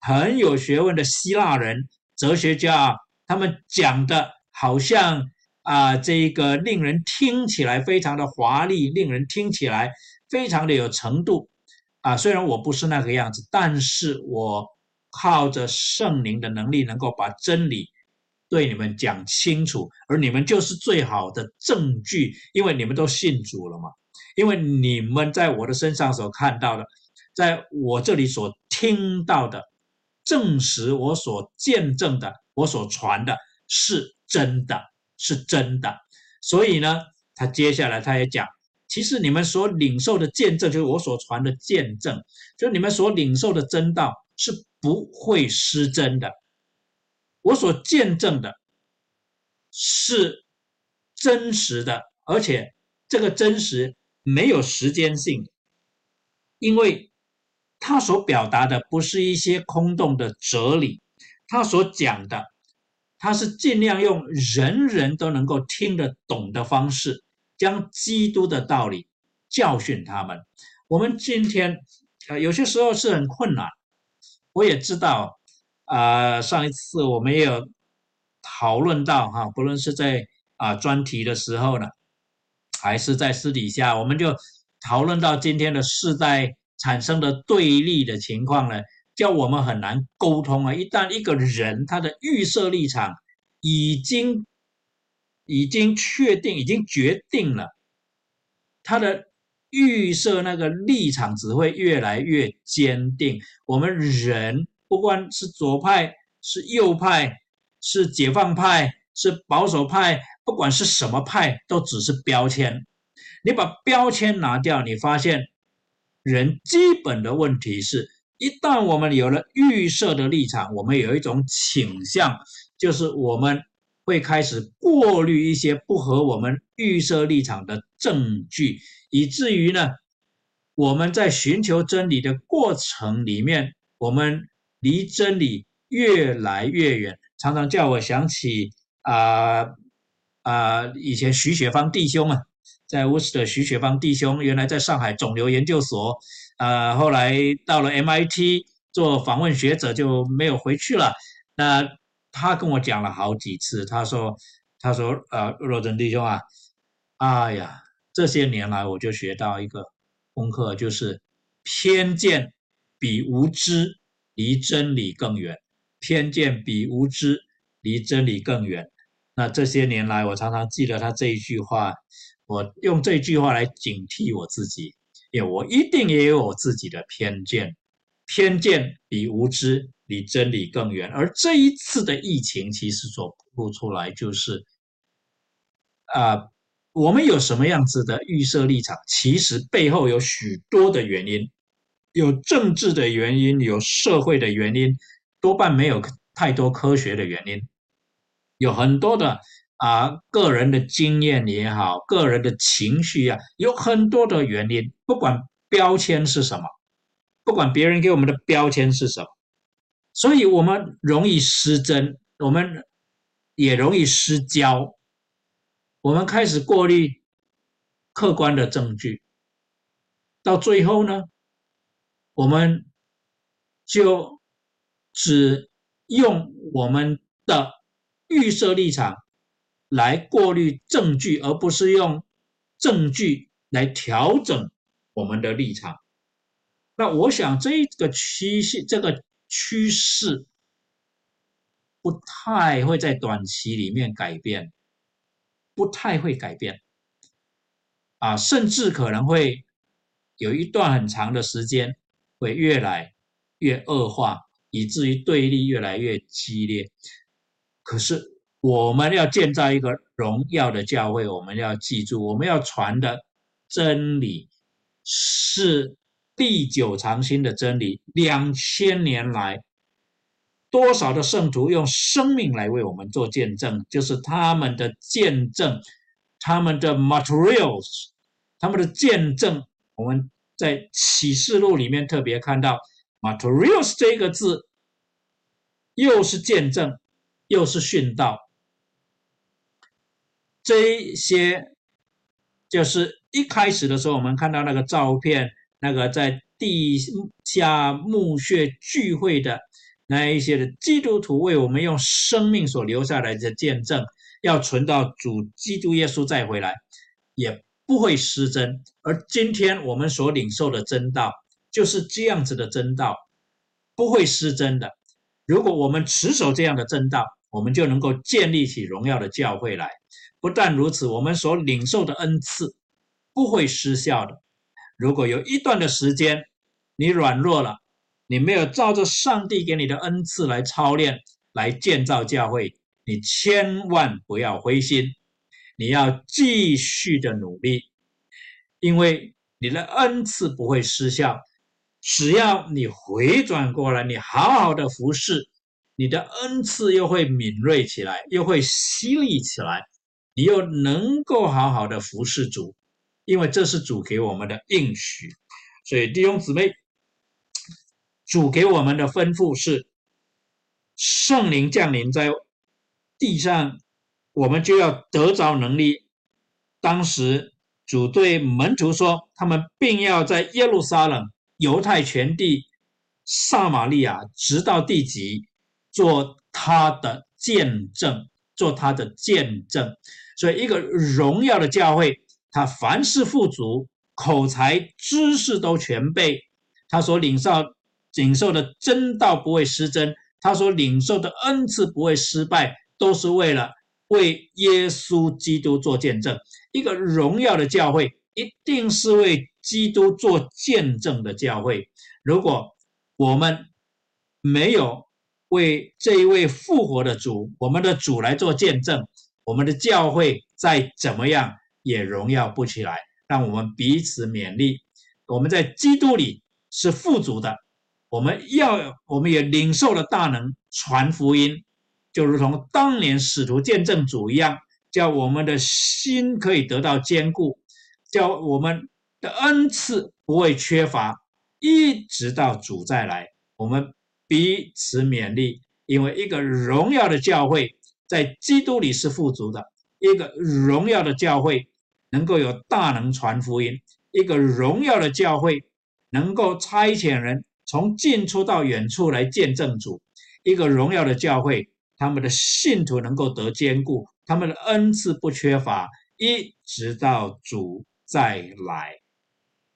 很有学问的希腊人、哲学家他们讲的，好像啊，这个令人听起来非常的华丽，令人听起来非常的有程度啊。虽然我不是那个样子，但是我。靠着圣灵的能力，能够把真理对你们讲清楚，而你们就是最好的证据，因为你们都信主了嘛。因为你们在我的身上所看到的，在我这里所听到的，证实我所见证的，我所传的是真的，是真的。所以呢，他接下来他也讲，其实你们所领受的见证，就是我所传的见证，就你们所领受的真道是。不会失真的，我所见证的是真实的，而且这个真实没有时间性，因为他所表达的不是一些空洞的哲理，他所讲的，他是尽量用人人都能够听得懂的方式，将基督的道理教训他们。我们今天呃有些时候是很困难。我也知道，啊，上一次我们也有讨论到哈，不论是在啊专题的时候呢，还是在私底下，我们就讨论到今天的世代产生的对立的情况呢，叫我们很难沟通啊。一旦一个人他的预设立场已经已经确定、已经决定了，他的。预设那个立场只会越来越坚定。我们人不管是左派、是右派、是解放派、是保守派，不管是什么派，都只是标签你把标签拿掉，你发现人基本的问题是，一旦我们有了预设的立场，我们有一种倾向，就是我们会开始过滤一些不合我们预设立场的证据，以至于呢，我们在寻求真理的过程里面，我们离真理越来越远，常常叫我想起啊啊，以前徐雪芳弟兄啊。在乌斯的徐雪芳弟兄，原来在上海肿瘤研究所，呃，后来到了 MIT 做访问学者，就没有回去了。那他跟我讲了好几次，他说，他说，呃，若真弟兄啊，哎呀，这些年来我就学到一个功课，就是偏见比无知离真理更远，偏见比无知离真理更远。那这些年来，我常常记得他这一句话。我用这句话来警惕我自己，因为我一定也有我自己的偏见，偏见比无知离真理更远。而这一次的疫情，其实所暴露出来就是，啊，我们有什么样子的预设立场，其实背后有许多的原因，有政治的原因，有社会的原因，多半没有太多科学的原因，有很多的。啊，个人的经验也好，个人的情绪啊，有很多的原因。不管标签是什么，不管别人给我们的标签是什么，所以我们容易失真，我们也容易失焦。我们开始过滤客观的证据，到最后呢，我们就只用我们的预设立场。来过滤证据，而不是用证据来调整我们的立场。那我想这个趋势，这个趋势不太会在短期里面改变，不太会改变啊，甚至可能会有一段很长的时间会越来越恶化，以至于对立越来越激烈。可是。我们要建造一个荣耀的教会，我们要记住，我们要传的真理是地久长新的真理。两千年来，多少的圣徒用生命来为我们做见证，就是他们的见证，他们的 materials，他们的见证。我们在启示录里面特别看到 materials 这个字，又是见证，又是殉道。这一些就是一开始的时候，我们看到那个照片，那个在地下墓穴聚会的那一些的基督徒，为我们用生命所留下来的见证，要存到主基督耶稣再回来，也不会失真。而今天我们所领受的真道，就是这样子的真道，不会失真的。如果我们持守这样的真道，我们就能够建立起荣耀的教会来。不但如此，我们所领受的恩赐不会失效的。如果有一段的时间你软弱了，你没有照着上帝给你的恩赐来操练、来建造教会，你千万不要灰心，你要继续的努力，因为你的恩赐不会失效。只要你回转过来，你好好的服侍，你的恩赐又会敏锐起来，又会犀利起来。你又能够好好的服侍主，因为这是主给我们的应许。所以弟兄姊妹，主给我们的吩咐是圣灵降临在地上，我们就要得着能力。当时主对门徒说，他们并要在耶路撒冷、犹太全地、撒玛利亚，直到地极，做他的见证，做他的见证。所以，一个荣耀的教会，他凡事富足，口才、知识都全备。他所领受、领受的真道不会失真，他所领受的恩赐不会失败，都是为了为耶稣基督做见证。一个荣耀的教会，一定是为基督做见证的教会。如果我们没有为这一位复活的主，我们的主来做见证，我们的教会再怎么样也荣耀不起来。让我们彼此勉励。我们在基督里是富足的，我们要我们也领受了大能传福音，就如同当年使徒见证主一样，叫我们的心可以得到坚固，叫我们的恩赐不会缺乏，一直到主再来，我们彼此勉励。因为一个荣耀的教会，在基督里是富足的；一个荣耀的教会，能够有大能传福音；一个荣耀的教会，能够差遣人从近处到远处来见证主；一个荣耀的教会，他们的信徒能够得坚固，他们的恩赐不缺乏，一直到主再来。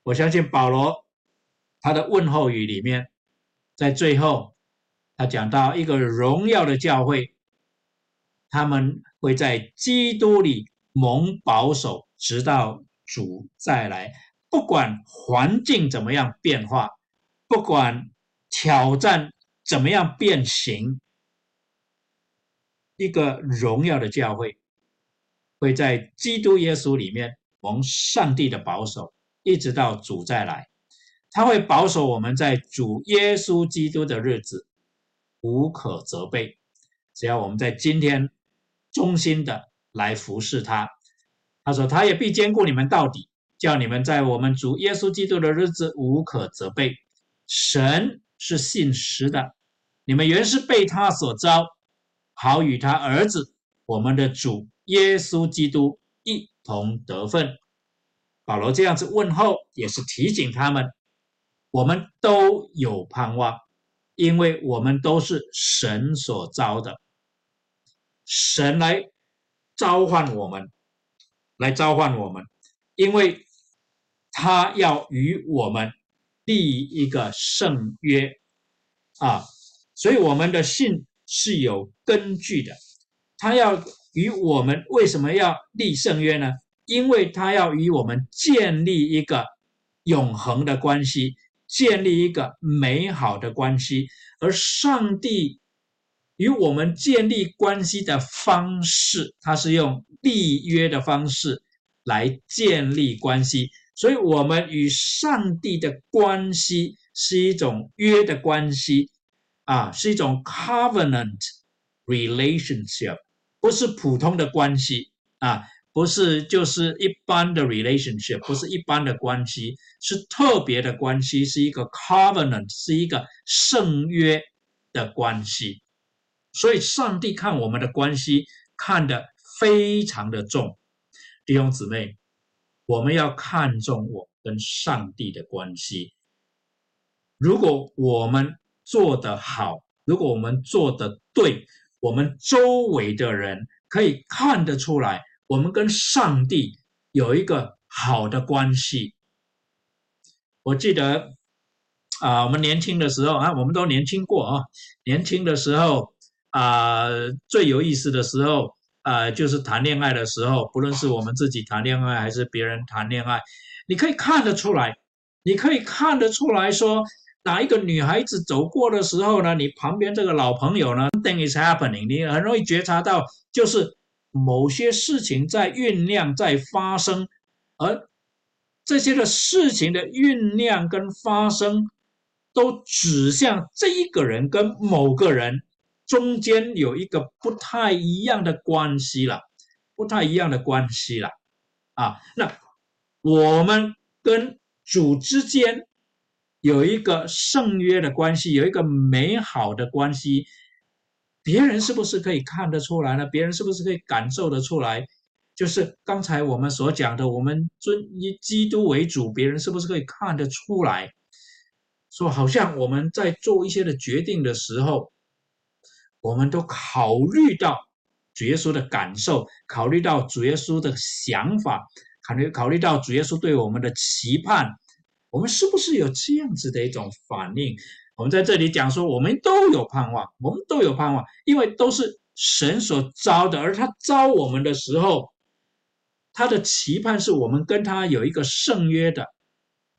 我相信保罗他的问候语里面，在最后。他讲到一个荣耀的教会，他们会在基督里蒙保守，直到主再来。不管环境怎么样变化，不管挑战怎么样变形，一个荣耀的教会会在基督耶稣里面蒙上帝的保守，一直到主再来。他会保守我们在主耶稣基督的日子。无可责备，只要我们在今天忠心的来服侍他。他说：“他也必兼顾你们到底，叫你们在我们主耶稣基督的日子无可责备。神是信实的，你们原是被他所招，好与他儿子我们的主耶稣基督一同得分。”保罗这样子问候，也是提醒他们，我们都有盼望。因为我们都是神所召的，神来召唤我们，来召唤我们，因为他要与我们立一个圣约啊，所以我们的信是有根据的。他要与我们为什么要立圣约呢？因为他要与我们建立一个永恒的关系。建立一个美好的关系，而上帝与我们建立关系的方式，他是用立约的方式来建立关系，所以，我们与上帝的关系是一种约的关系啊，是一种 covenant relationship，不是普通的关系啊。不是，就是一般的 relationship，不是一般的关系，是特别的关系，是一个 covenant，是一个圣约的关系。所以，上帝看我们的关系看得非常的重。弟兄姊妹，我们要看重我跟上帝的关系。如果我们做得好，如果我们做得对，我们周围的人可以看得出来。我们跟上帝有一个好的关系。我记得啊，我们年轻的时候啊，我们都年轻过啊。年轻的时候啊，最有意思的时候啊，就是谈恋爱的时候。不论是我们自己谈恋爱，还是别人谈恋爱，你可以看得出来，你可以看得出来说，哪一个女孩子走过的时候呢，你旁边这个老朋友呢，thing is happening，你很容易觉察到，就是。某些事情在酝酿，在发生，而这些的事情的酝酿跟发生，都指向这一个人跟某个人中间有一个不太一样的关系了，不太一样的关系了，啊，那我们跟主之间有一个圣约的关系，有一个美好的关系。别人是不是可以看得出来呢？别人是不是可以感受得出来？就是刚才我们所讲的，我们尊以基督为主，别人是不是可以看得出来？说好像我们在做一些的决定的时候，我们都考虑到主耶稣的感受，考虑到主耶稣的想法，考虑考虑到主耶稣对我们的期盼，我们是不是有这样子的一种反应？我们在这里讲说，我们都有盼望，我们都有盼望，因为都是神所招的，而他招我们的时候，他的期盼是我们跟他有一个圣约的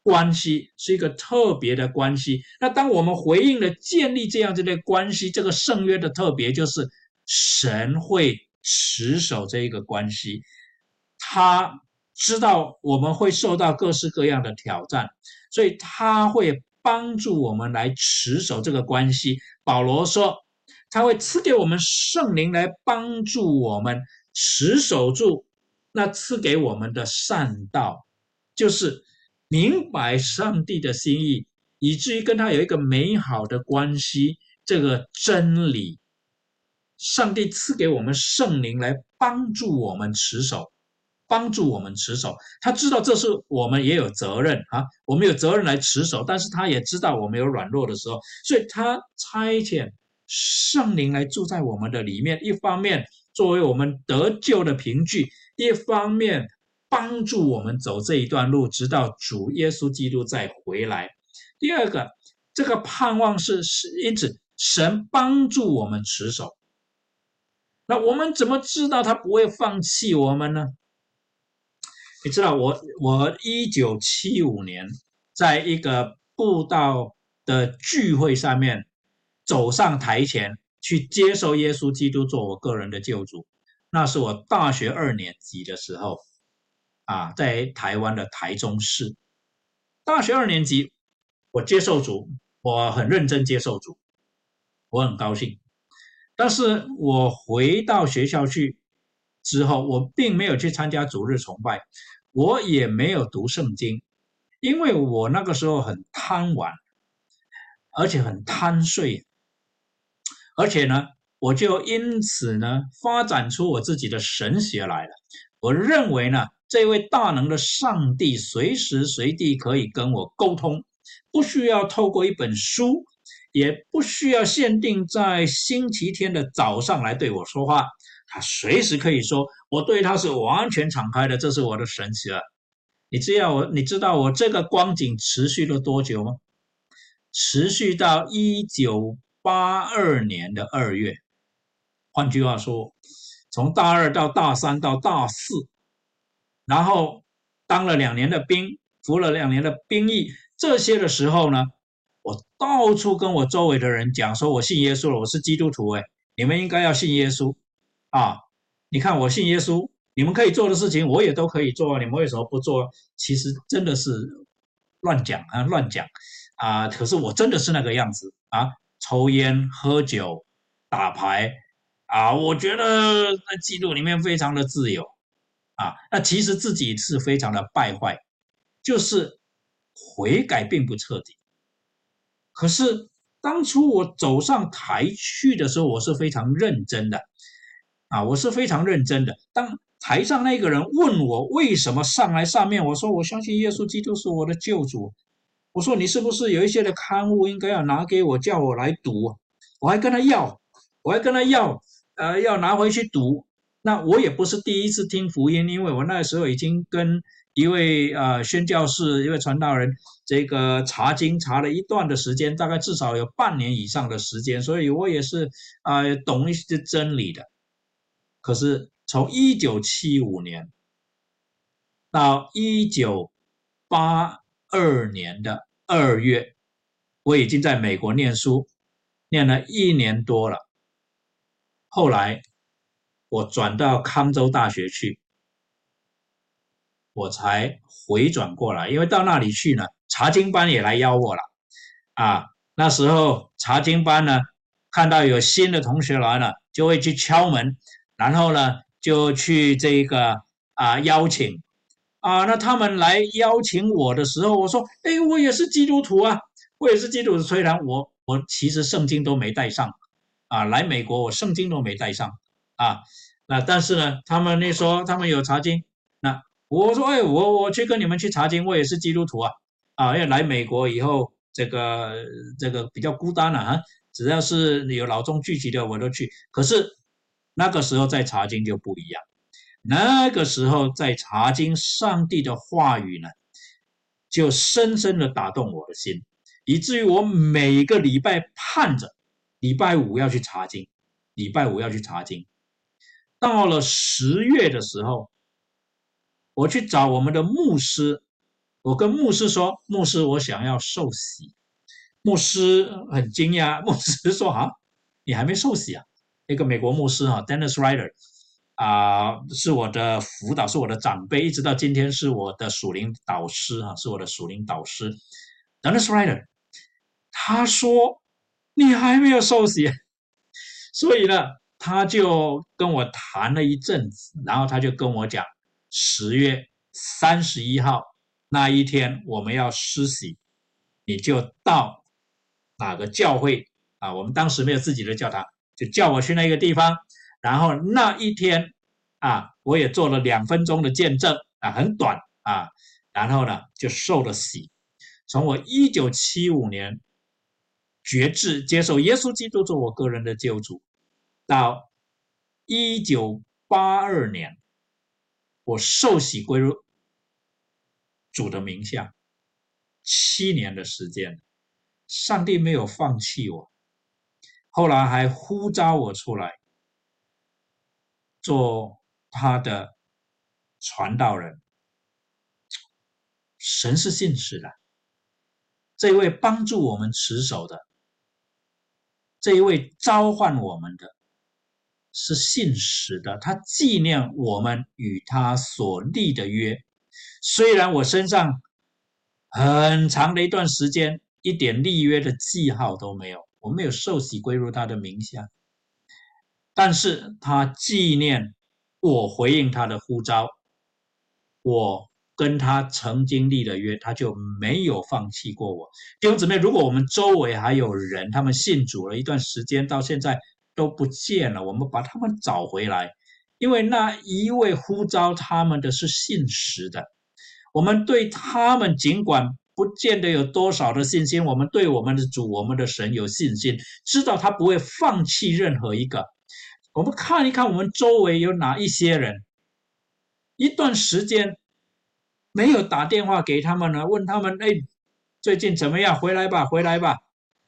关系，是一个特别的关系。那当我们回应了建立这样子的关系，这个圣约的特别就是神会持守这一个关系，他知道我们会受到各式各样的挑战，所以他会帮助我们来持守这个关系。保罗说，他会赐给我们圣灵来帮助我们持守住那赐给我们的善道，就是明白上帝的心意，以至于跟他有一个美好的关系。这个真理，上帝赐给我们圣灵来帮助我们持守。帮助我们持守，他知道这是我们也有责任啊，我们有责任来持守，但是他也知道我们有软弱的时候，所以他差遣圣灵来住在我们的里面，一方面作为我们得救的凭据，一方面帮助我们走这一段路，直到主耶稣基督再回来。第二个，这个盼望是是因此神帮助我们持守，那我们怎么知道他不会放弃我们呢？你知道我我一九七五年在一个布道的聚会上面走上台前去接受耶稣基督做我个人的救主，那是我大学二年级的时候啊，在台湾的台中市大学二年级，我接受主，我很认真接受主，我很高兴，但是我回到学校去。之后，我并没有去参加主日崇拜，我也没有读圣经，因为我那个时候很贪玩，而且很贪睡，而且呢，我就因此呢，发展出我自己的神学来了。我认为呢，这位大能的上帝随时随地可以跟我沟通，不需要透过一本书，也不需要限定在星期天的早上来对我说话。他随时可以说，我对他是完全敞开的，这是我的神奇了。你知道我，你知道我这个光景持续了多久吗？持续到一九八二年的二月。换句话说，从大二到大三到大四，然后当了两年的兵，服了两年的兵役，这些的时候呢，我到处跟我周围的人讲，说我信耶稣了，我是基督徒，哎，你们应该要信耶稣。啊，你看我信耶稣，你们可以做的事情我也都可以做，你们为什么不做？其实真的是乱讲啊，乱讲啊！可是我真的是那个样子啊，抽烟、喝酒、打牌啊，我觉得在基督里面非常的自由啊。那其实自己是非常的败坏，就是悔改并不彻底。可是当初我走上台去的时候，我是非常认真的。啊，我是非常认真的。当台上那个人问我为什么上来上面，我说我相信耶稣基督是我的救主。我说你是不是有一些的刊物应该要拿给我，叫我来读？我还跟他要，我还跟他要，呃，要拿回去读。那我也不是第一次听福音，因为我那时候已经跟一位呃宣教士、一位传道人这个查经查了一段的时间，大概至少有半年以上的时间，所以我也是啊懂一些真理的。可是从一九七五年到一九八二年的二月，我已经在美国念书，念了一年多了。后来我转到康州大学去，我才回转过来。因为到那里去呢，查经班也来邀我了。啊，那时候查经班呢，看到有新的同学来了，就会去敲门。然后呢，就去这个啊邀请啊，那他们来邀请我的时候，我说，哎，我也是基督徒啊，我也是基督徒。虽然我我其实圣经都没带上啊，来美国我圣经都没带上啊，那但是呢，他们那说他们有查经，那我说，哎，我我去跟你们去查经，我也是基督徒啊啊，因为来美国以后，这个这个比较孤单了啊，只要是有老中聚集的我都去，可是。那个时候在查经就不一样，那个时候在查经，上帝的话语呢，就深深的打动我的心，以至于我每个礼拜盼着礼拜五要去查经，礼拜五要去查经。到了十月的时候，我去找我们的牧师，我跟牧师说：“牧师，我想要受洗。”牧师很惊讶，牧师说：“啊，你还没受洗啊？”一个美国牧师哈，Dennis Ryder，啊，是我的辅导，是我的长辈，一直到今天是我的属灵导师啊，是我的属灵导师。Dennis Ryder，他说你还没有受洗，所以呢，他就跟我谈了一阵子，然后他就跟我讲，十月三十一号那一天我们要施洗，你就到哪个教会啊？我们当时没有自己的教堂，就叫我去那个地方。然后那一天啊，我也做了两分钟的见证啊，很短啊。然后呢，就受了洗。从我一九七五年决志接受耶稣基督做我个人的救主，到一九八二年我受洗归入主的名下，七年的时间，上帝没有放弃我，后来还呼召我出来。做他的传道人，神是信实的。这一位帮助我们持守的，这一位召唤我们的，是信实的。他纪念我们与他所立的约。虽然我身上很长的一段时间一点立约的记号都没有，我没有受洗归入他的名下。但是他纪念我回应他的呼召，我跟他曾经立了约，他就没有放弃过我。弟兄姊妹，如果我们周围还有人，他们信主了一段时间，到现在都不见了，我们把他们找回来，因为那一位呼召他们的是信实的。我们对他们尽管不见得有多少的信心，我们对我们的主、我们的神有信心，知道他不会放弃任何一个。我们看一看，我们周围有哪一些人，一段时间没有打电话给他们呢？问他们：“哎，最近怎么样？回来吧，回来吧，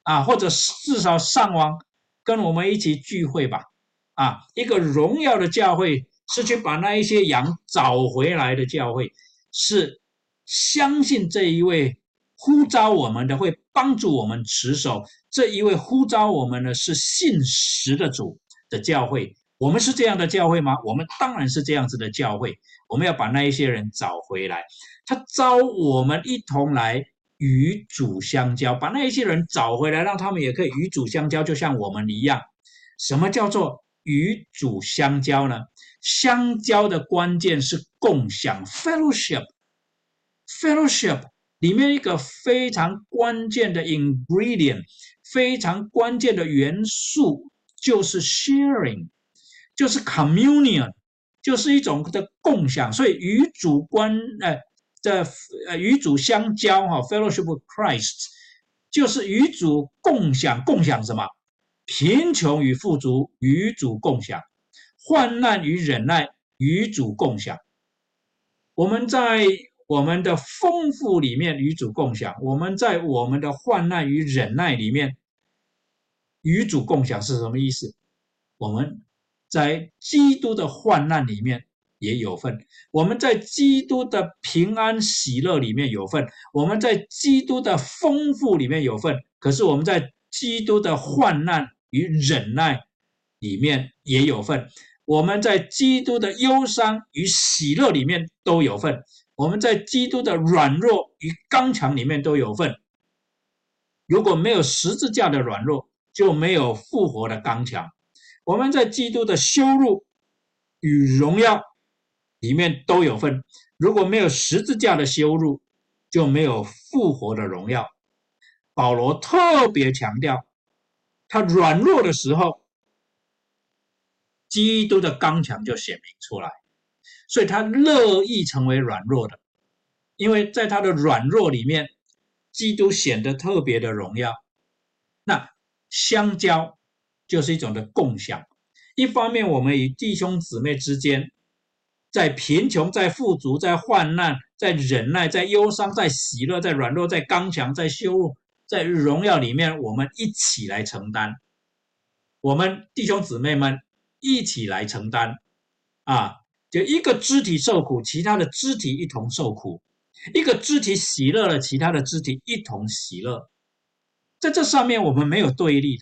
啊，或者至少上网跟我们一起聚会吧。”啊，一个荣耀的教会是去把那一些羊找回来的教会，是相信这一位呼召我们的，会帮助我们持守这一位呼召我们的是信实的主。的教会，我们是这样的教会吗？我们当然是这样子的教会。我们要把那一些人找回来，他招我们一同来与主相交，把那一些人找回来，让他们也可以与主相交，就像我们一样。什么叫做与主相交呢？相交的关键是共享 （fellowship），fellowship 里面一个非常关键的 ingredient，非常关键的元素。就是 sharing，就是 communion，就是一种的共享。所以与主关呃的呃与主相交哈，fellowship with Christ，就是与主共享共享什么？贫穷与富足与主共享，患难与忍耐与主共享。我们在我们的丰富里面与主共享，我们在我们的患难与忍耐里面。与主共享是什么意思？我们在基督的患难里面也有份，我们在基督的平安喜乐里面有份，我们在基督的丰富里面有份。可是我们在基督的患难与忍耐里面也有份，我们在基督的忧伤与喜乐里面都有份，我们在基督的软弱与刚强里面都有份。如果没有十字架的软弱，就没有复活的刚强。我们在基督的羞辱与荣耀里面都有份。如果没有十字架的羞辱，就没有复活的荣耀。保罗特别强调，他软弱的时候，基督的刚强就显明出来。所以他乐意成为软弱的，因为在他的软弱里面，基督显得特别的荣耀。那。相交就是一种的共享。一方面，我们与弟兄姊妹之间，在贫穷、在富足、在患难、在忍耐、在忧伤、在喜乐、在软弱、在刚强、在羞辱、在荣耀里面，我们一起来承担。我们弟兄姊妹们一起来承担，啊，就一个肢体受苦，其他的肢体一同受苦；一个肢体喜乐了，其他的肢体一同喜乐。在这上面，我们没有对立；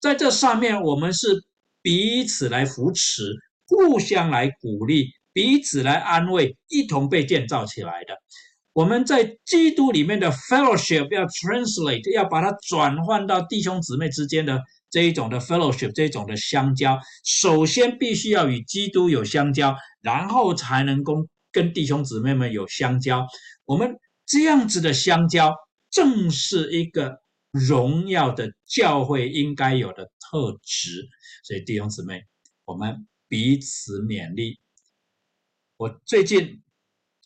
在这上面，我们是彼此来扶持、互相来鼓励，彼此来安慰，一同被建造起来的。我们在基督里面的 fellowship 要 translate，要把它转换到弟兄姊妹之间的这一种的 fellowship，这一种的相交。首先必须要与基督有相交，然后才能够跟弟兄姊妹们有相交。我们这样子的相交，正是一个荣耀的教会应该有的特质。所以弟兄姊妹，我们彼此勉励。我最近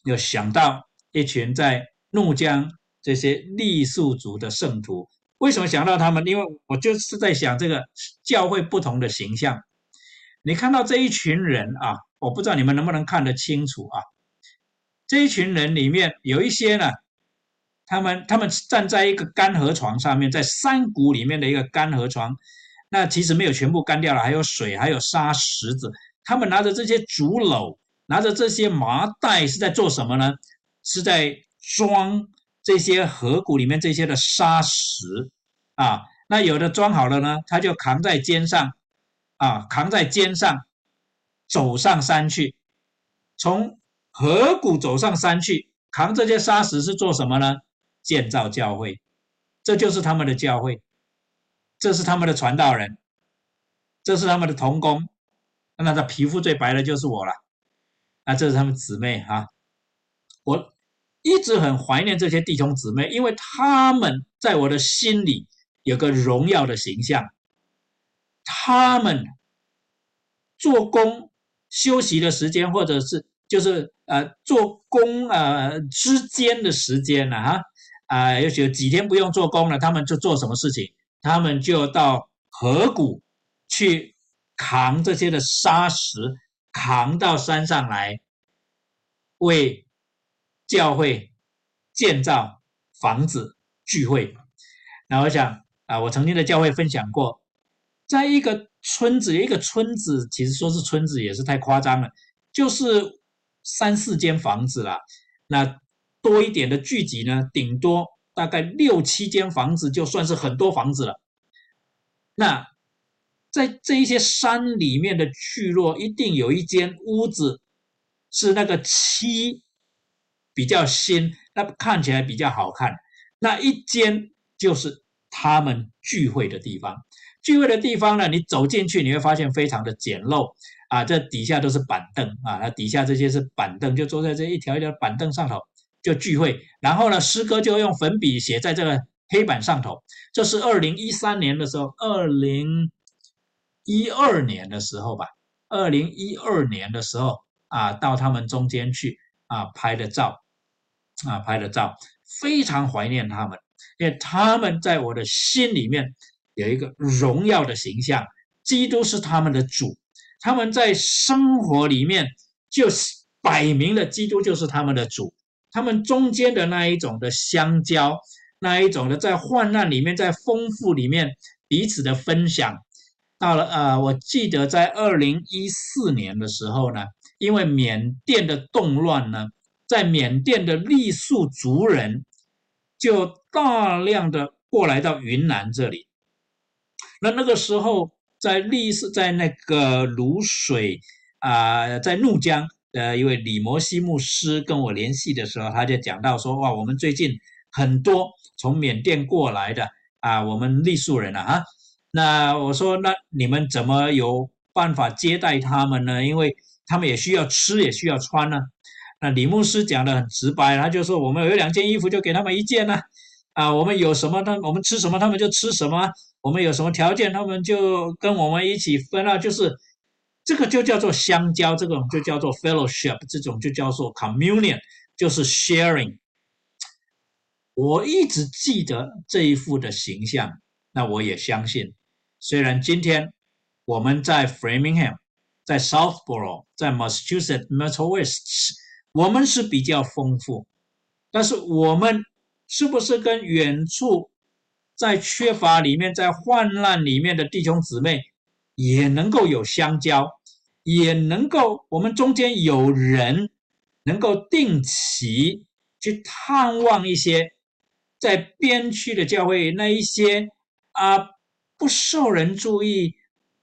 有想到。一群在怒江这些傈僳族的圣徒，为什么想到他们？因为我就是在想这个教会不同的形象。你看到这一群人啊，我不知道你们能不能看得清楚啊？这一群人里面有一些呢，他们他们站在一个干河床上面，在山谷里面的一个干河床，那其实没有全部干掉了，还有水，还有沙石子。他们拿着这些竹篓，拿着这些麻袋，是在做什么呢？是在装这些河谷里面这些的沙石啊，那有的装好了呢，他就扛在肩上啊，扛在肩上走上山去，从河谷走上山去，扛这些沙石是做什么呢？建造教会，这就是他们的教会，这是他们的传道人，这是他们的童工，那他皮肤最白的就是我了，那这是他们姊妹哈，我。一直很怀念这些弟兄姊妹，因为他们在我的心里有个荣耀的形象。他们做工休息的时间，或者是就是呃做工呃之间的时间呢，哈啊，也许几天不用做工了，他们就做什么事情？他们就到河谷去扛这些的沙石，扛到山上来为。教会建造房子聚会，那我想啊，我曾经在教会分享过，在一个村子，一个村子，其实说是村子也是太夸张了，就是三四间房子啦。那多一点的聚集呢，顶多大概六七间房子，就算是很多房子了。那在这一些山里面的聚落，一定有一间屋子是那个七。比较新，那看起来比较好看。那一间就是他们聚会的地方。聚会的地方呢，你走进去你会发现非常的简陋啊，这底下都是板凳啊，那底下这些是板凳，就坐在这一条一条板凳上头就聚会。然后呢，诗歌就用粉笔写在这个黑板上头。这是二零一三年的时候，二零一二年的时候吧，二零一二年的时候啊，到他们中间去啊拍的照。啊，拍的照，非常怀念他们，因为他们在我的心里面有一个荣耀的形象。基督是他们的主，他们在生活里面就是摆明了基督就是他们的主。他们中间的那一种的相交，那一种的在患难里面，在丰富里面彼此的分享。到了呃，我记得在二零一四年的时候呢，因为缅甸的动乱呢。在缅甸的傈僳族人就大量的过来到云南这里。那那个时候，在傈僳在那个泸水啊，在怒江的一位李摩西牧师跟我联系的时候，他就讲到说：哇，我们最近很多从缅甸过来的啊，我们傈僳人啊，哈。那我说，那你们怎么有办法接待他们呢？因为他们也需要吃，也需要穿呢。那李牧师讲的很直白，他就说我们有两件衣服就给他们一件呢，啊，我们有什么他我们吃什么他们就吃什么，我们有什么条件他们就跟我们一起分啊，就是这个就叫做相交，这种就叫做 fellowship，这种就叫做 communion，就是 sharing。我一直记得这一幅的形象，那我也相信，虽然今天我们在 Framingham，在 Southboro，在 Massachusetts m e t r o West。我们是比较丰富，但是我们是不是跟远处在缺乏里面、在患难里面的弟兄姊妹也能够有相交，也能够我们中间有人能够定期去探望一些在边区的教会那一些啊不受人注意，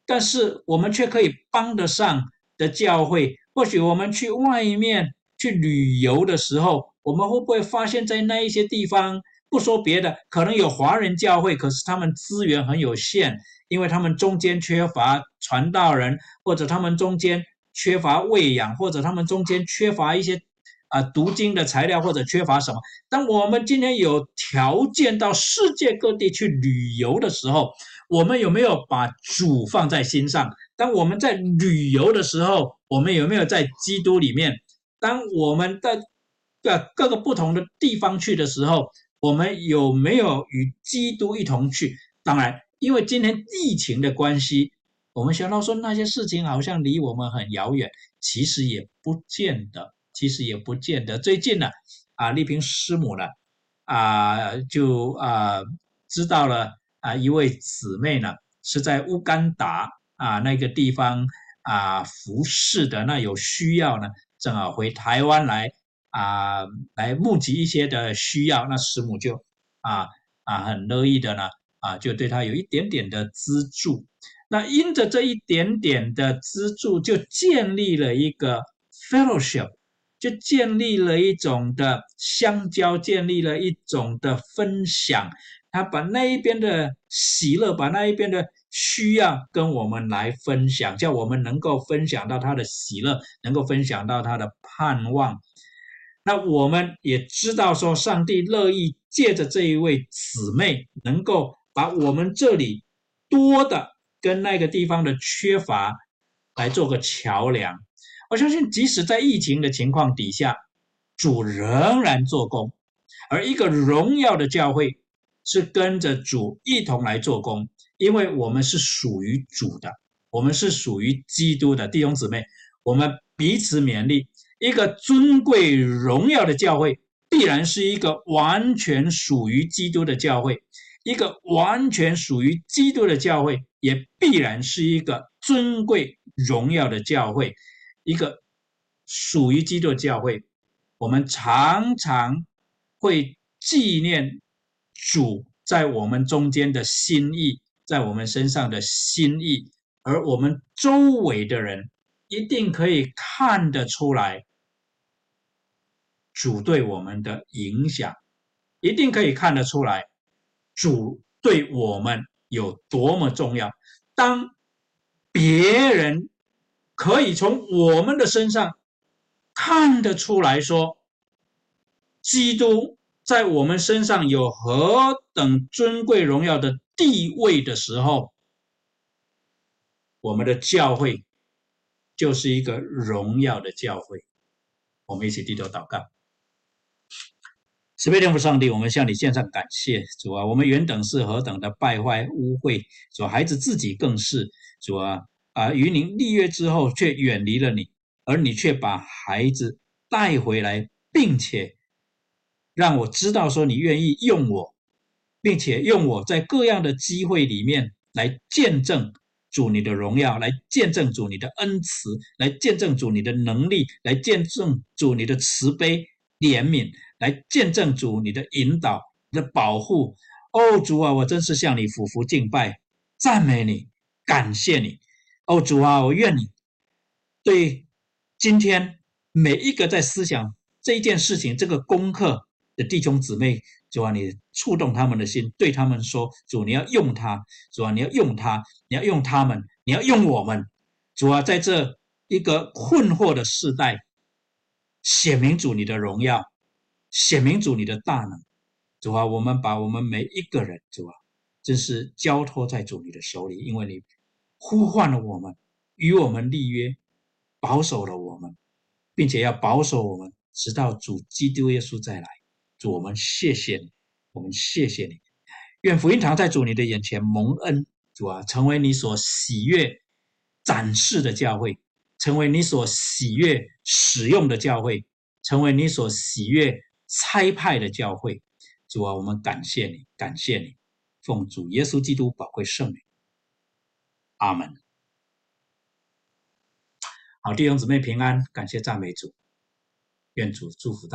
但是我们却可以帮得上的教会，或许我们去外面去旅游的时候，我们会不会发现，在那一些地方，不说别的，可能有华人教会，可是他们资源很有限，因为他们中间缺乏传道人，或者他们中间缺乏喂养，或者他们中间缺乏一些。啊，读经的材料或者缺乏什么？当我们今天有条件到世界各地去旅游的时候，我们有没有把主放在心上？当我们在旅游的时候，我们有没有在基督里面？当我们在各各个不同的地方去的时候，我们有没有与基督一同去？当然，因为今天疫情的关系，我们想到说那些事情好像离我们很遥远，其实也不见得。其实也不见得。最近呢，啊，丽萍师母呢，啊，就啊知道了啊，一位姊妹呢是在乌干达啊那个地方啊服侍的，那有需要呢，正好回台湾来啊来募集一些的需要，那师母就啊啊很乐意的呢啊就对他有一点点的资助，那因着这一点点的资助，就建立了一个 fellowship。就建立了一种的相交，建立了一种的分享。他把那一边的喜乐，把那一边的需要跟我们来分享，叫我们能够分享到他的喜乐，能够分享到他的盼望。那我们也知道说，上帝乐意借着这一位姊妹，能够把我们这里多的跟那个地方的缺乏来做个桥梁。我相信，即使在疫情的情况底下，主仍然做工。而一个荣耀的教会是跟着主一同来做工，因为我们是属于主的，我们是属于基督的弟兄姊妹。我们彼此勉励，一个尊贵荣耀的教会，必然是一个完全属于基督的教会；一个完全属于基督的教会，也必然是一个尊贵荣耀的教会。一个属于基督教会，我们常常会纪念主在我们中间的心意，在我们身上的心意，而我们周围的人一定可以看得出来主对我们的影响，一定可以看得出来主对我们有多么重要。当别人。可以从我们的身上看得出来说，基督在我们身上有何等尊贵荣耀的地位的时候，我们的教会就是一个荣耀的教会。我们一起低头祷告，慈悲天父上帝，我们向你献上感谢，主啊，我们原等是何等的败坏污秽，主孩子自己更是主啊。啊，与您立约之后，却远离了你，而你却把孩子带回来，并且让我知道说你愿意用我，并且用我在各样的机会里面来见证主你的荣耀，来见证主你的恩慈，来见证主你的能力，来见证主你的慈悲怜悯，来见证主你的引导、你的保护。哦，主啊，我真是向你俯伏敬拜，赞美你，感谢你。哦，主啊，我愿你对今天每一个在思想这一件事情、这个功课的弟兄姊妹，主啊，你触动他们的心，对他们说：主，你要用他，主啊，你要用他，你要用他们，你要用我们，主啊，在这一个困惑的时代，显明主你的荣耀，显明主你的大能，主啊，我们把我们每一个人，主啊，真是交托在主你的手里，因为你。呼唤了我们，与我们立约，保守了我们，并且要保守我们，直到主基督耶稣再来。主，我们谢谢你，我们谢谢你。愿福音堂在主你的眼前蒙恩，主啊，成为你所喜悦展示的教会，成为你所喜悦使用的教会，成为你所喜悦差派的教会。主啊，我们感谢你，感谢你，奉主耶稣基督宝贵圣名。阿门。好，弟兄姊妹平安，感谢赞美主，愿主祝福大家。